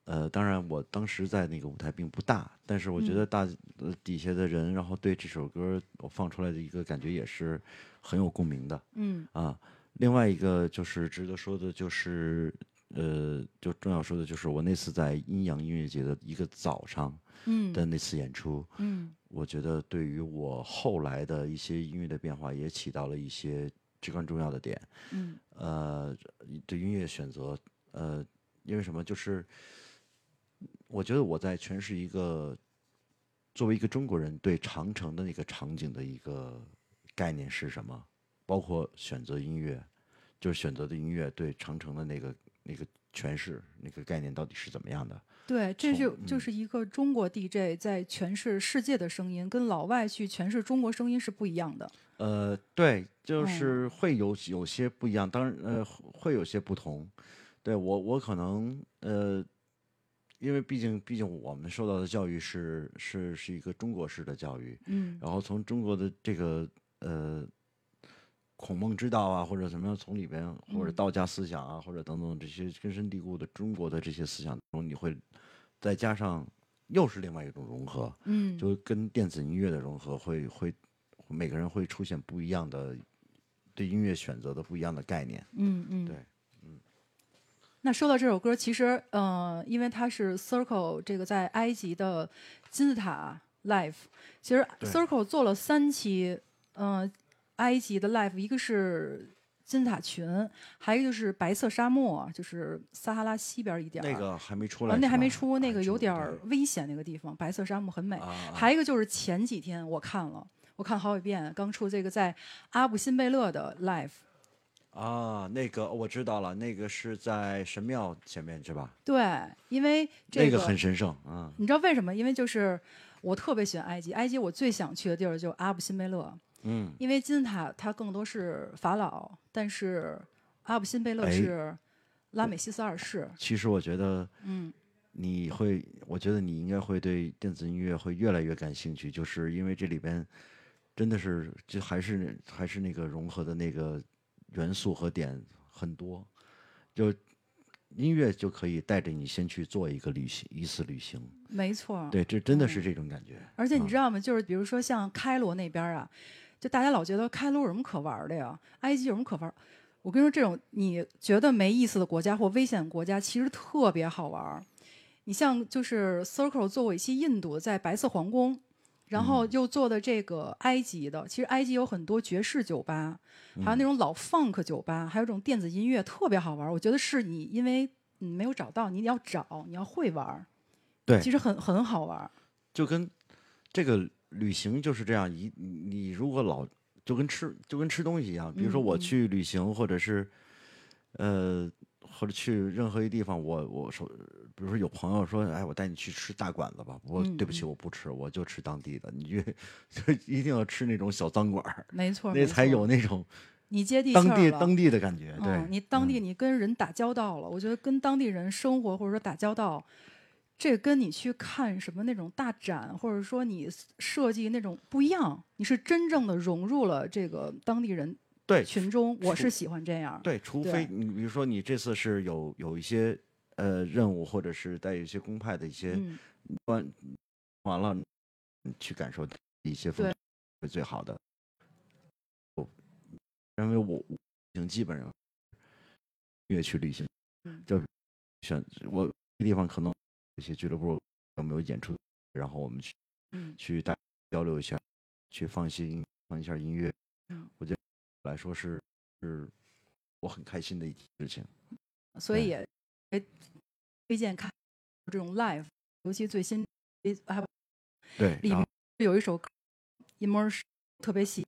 呃，当然，我当时在那个舞台并不大，但是我觉嗯得大、呃底下的人，然后对这首歌我放出来的一个感觉也是很有共鸣的。嗯啊，另外一个就是值得说的，就是呃，就重要说的就是我那次在阴阳音乐节的一个早上嗯的那次演出，嗯我觉得对于我后来的一些音乐的变化也起到了一些至关重要的点。嗯呃，对音乐选择，呃，因为什么？就是我觉得我在诠释一个作为一个中国人对长城的那个场景的一个概念是什么，包括选择音乐，就是选择的音乐对长城的那个那个诠释，那个概念到底是怎么样的？对，这就从嗯就是一个中国 DJ 在诠释世界的声音，跟老外去诠释中国声音是不一样的。呃，对，就嗯是会有有些不一样，当然呃会有些不同。对我我可能呃，因为毕竟毕竟我们受到的教育是是是一个中国式的教育，嗯然后从中国的这个呃孔孟之道啊，或者怎么样，从里边或者嗯道家思想啊，或者等等这些根深蒂固的中国的这些思想中，你会再加上又是另外一种融合，嗯，就跟电子音乐的融合会会每个人会出现不一样的对音乐选择的不一样的概念。嗯嗯，对。那说到这首歌，其实呃，因为它是 Circle 这个在埃及的金字塔 Live，其实 Circle 做了三期，呃，埃及的 life，一个是金字塔群，还有一个就是白色沙漠，就是撒哈拉西边一点儿那个还没出来那还没出，那个有点儿危险，那个地方白色沙漠很美。啊还有一个就是前几天我看了，我看好几遍，刚出这个在阿布辛贝勒的 life。啊，那个我知道了，那个是在神庙前面是吧？对，因为这那个很神圣啊。你知道为什么？因为就是我特别喜欢埃及，埃及我最想去的地儿就阿布辛贝勒，嗯，因为金字塔它更多是法老，但是阿布辛贝勒哎是拉美西斯二世。其实我觉得嗯你会，我觉得你应该会对电子音乐会越来越感兴趣，就是因为这里边真的是就还是还是那个融合的那个元素和点很多，就音乐就可以带着你先去做一个旅行，一次旅行。没错。对，这真的是这种感觉。而且你啊知道吗？就是比如说像开罗那边啊，就大家老觉得开罗有什么可玩的呀？埃及有什么可玩？我跟你说，这种你觉得没意思的国家或危险国家，其实特别好玩儿。你像就是 Circle 做过一期印度，在白色皇宫，然后又做的这个埃及的，其实埃及有很多爵士酒吧，还有那种老 funk 酒吧，还有这种电子音乐，特别好玩儿。我觉得是你因为嗯没有找到，你要找，你要会玩儿，对其实很很好玩儿。就跟这个旅行就是这样，一你你如果老就跟吃就跟吃东西一样，比如说我去旅行，或者是呃或者去任何一地方，我我说，比如说有朋友说，哎，我带你去吃大馆子吧，我嗯对不起，嗯。我不吃，我就吃当地的，你就 就一定要吃那种小脏馆儿，没错，那才有那种你接地气当地当地的感觉，对嗯，，你当地嗯。你跟人打交道了，我觉得跟当地人生活或者说打交道，这跟你去看什么那种大展，或者说你设计那种不一样。你是真正的融入了这个当地人对群中，我是喜欢这样。对，除非你比如说你这次是有有一些呃任务，或者是带有一些公派的一些嗯，完完了，你去感受一些风景是最好的。我认为我我旅行基本上越去旅行，嗯就选我这地方可能有些俱乐部有没有演出，然后我们去嗯去大交流一下，去放一些音放一下音乐，嗯我觉得来说是是我很开心的一件事情。所以也也推荐看这种 live，尤其最新还对，里面有一首歌 immersion 特别喜。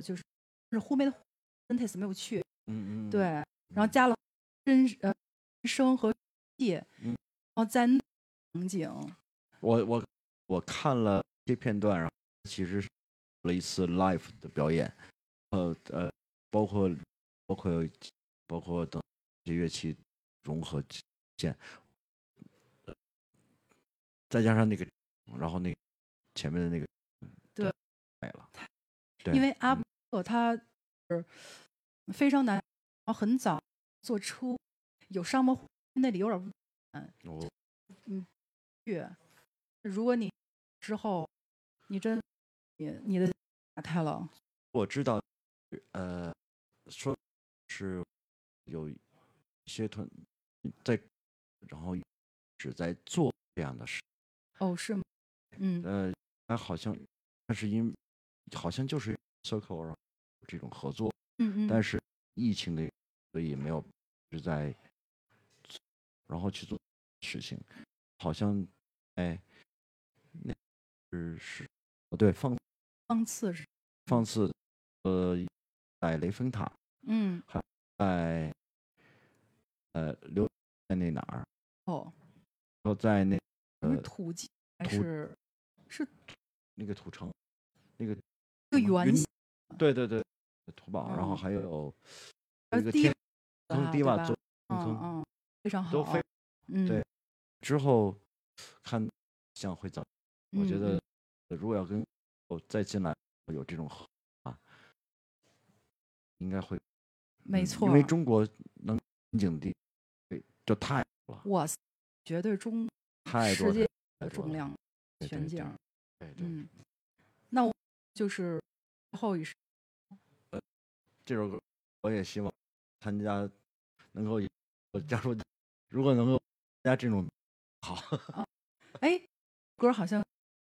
我就是是后面的 sentence 没有去，嗯嗯，对，然后加了真呃声和气，嗯。然后在那场景，我我我看了一些片段，然后其实是了一次 live 的表演，呃呃，包括包括包括等这些乐器融合键，呃再加上那个，然后那个前面的那个，对，没了，因为阿嗯。伯他是非常难，然后很早坐车，有沙漠那里有点我去。如果你之后你真你你的打开了，我知道，呃，说是有一些团在，然后只在做这样的事。哦，是吗？嗯呃，他好像，但是因好像就是 circle 然后这种合作，嗯嗯，但是疫情的，所以没有是在，然后去做事情，好像，哎，那是是，哦对，放放刺是放刺，呃，在雷峰塔，嗯。还在，呃，留在那哪儿，哦，然后在那呃土鸡还土是是那个土城，那个一个圆形对对对，土堡，然后嗯。还有一个天的坑哈对吧低洼做嗯非常好，都非嗯对。之后看像会怎，我觉嗯得。如果要跟我再进来有这种合啊，应该会嗯没错，因为中国能景地对就太多了，哇塞，绝对中太多的重量全景，对对，嗯，那我就是后一首，这首歌我也希望参加能够我加入，如果能够参加这种好，哎，歌好像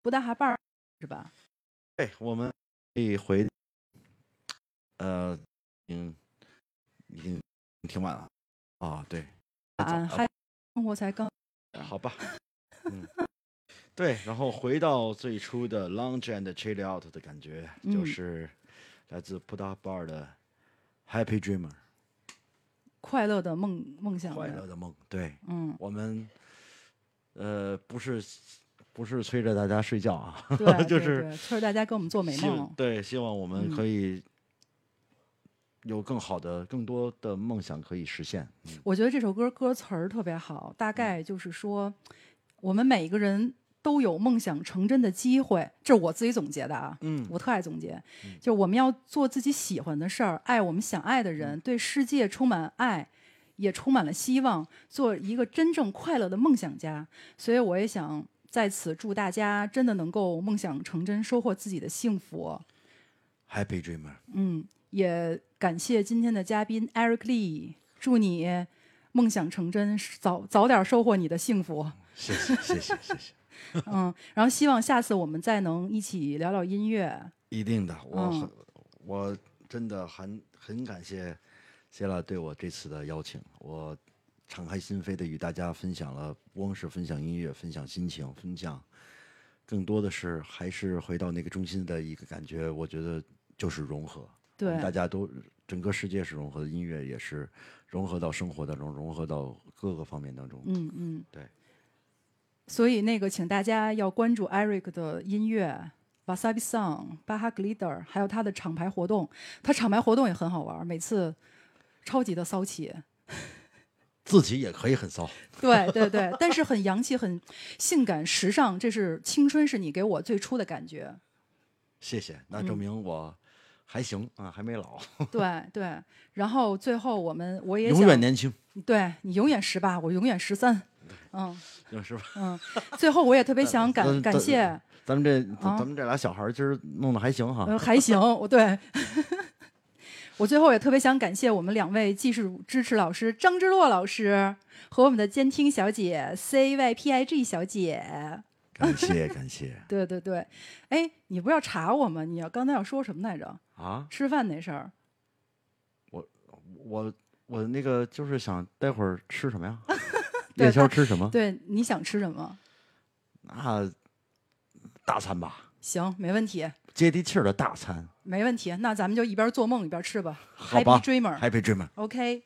不大哈伴儿是吧？对，我们可以回，呃，嗯，已经挺晚了啊，对，太早了俺还生活才刚好吧，嗯，对，然后回到最初的 lounge and chill out 的感觉，就嗯是来自 Put Up Bar 的 Happy Dreamer 快乐的梦梦想快乐的梦，对。嗯，我们，呃，不是不是催着大家睡觉啊，对，对就是对催着大家给我们做美梦。对，希望我们嗯可以有更好的、更多的梦想可以实现。嗯。我觉得这首歌歌词儿特别好，大概就是说，我们每一个人都有梦想成真的机会，这是我自己总结的啊。嗯我特爱总结，就是我们要做自己喜欢的事儿，爱我们想爱的嗯人，对世界充满爱，也充满了希望，做一个真正快乐的梦想家。所以我也想在此祝大家真的能够梦想成真，收获自己的幸福。，Happy Dreamer，嗯，也感谢今天的嘉宾 Eric Lee，祝你梦想成真，早早点收获你的幸福。谢谢谢谢谢谢，嗯，然后希望下次我们再能一起聊聊音乐。一定的，我嗯很、我真的很很感谢谢拉对我这次的邀请，我敞开心扉的与大家分享了，不光是分享音乐，分享心情，分享，更多的是还是回到那个中心的一个感觉，我觉得就是融合，对大家都整个世界是融合的，音乐也是融合到生活当中，融合到各个方面当中，嗯嗯，对。所以那个，请大家要关注 Eric 的音乐。Wasabi Song、巴哈 Glitter，还有他的厂牌活动，他厂牌活动也很好玩，每次超级的骚气。自己也可以很骚，对对对，但是很洋气、很性感、时尚，这是青春，是你给我最初的感觉。谢谢，那证明我还行啊，还没老，对对，然后最后我们我也永远年轻，对你永远十八，我永远十三。嗯 是吧？嗯，最后我也特别想感感谢，咱们这啊咱们这俩小孩儿今儿弄得还行哈，呃，还行，我对。我最后也特别想感谢我们两位技术支持老师张之洛老师和我们的监听小姐 C Y P I G 小姐。感谢感 谢对对对，哎，你不是要查我吗？你要刚才要说什么来着？啊！吃饭那事儿。我我我那个就是想待会儿吃什么呀？对夜宵吃什么？对，你想吃什么？那大餐吧，行，没问题，接地气儿的大餐。没问题。那咱们就一边做梦一边吃吧。好吧 Happy Dreamer。Happy Dreamer。OK。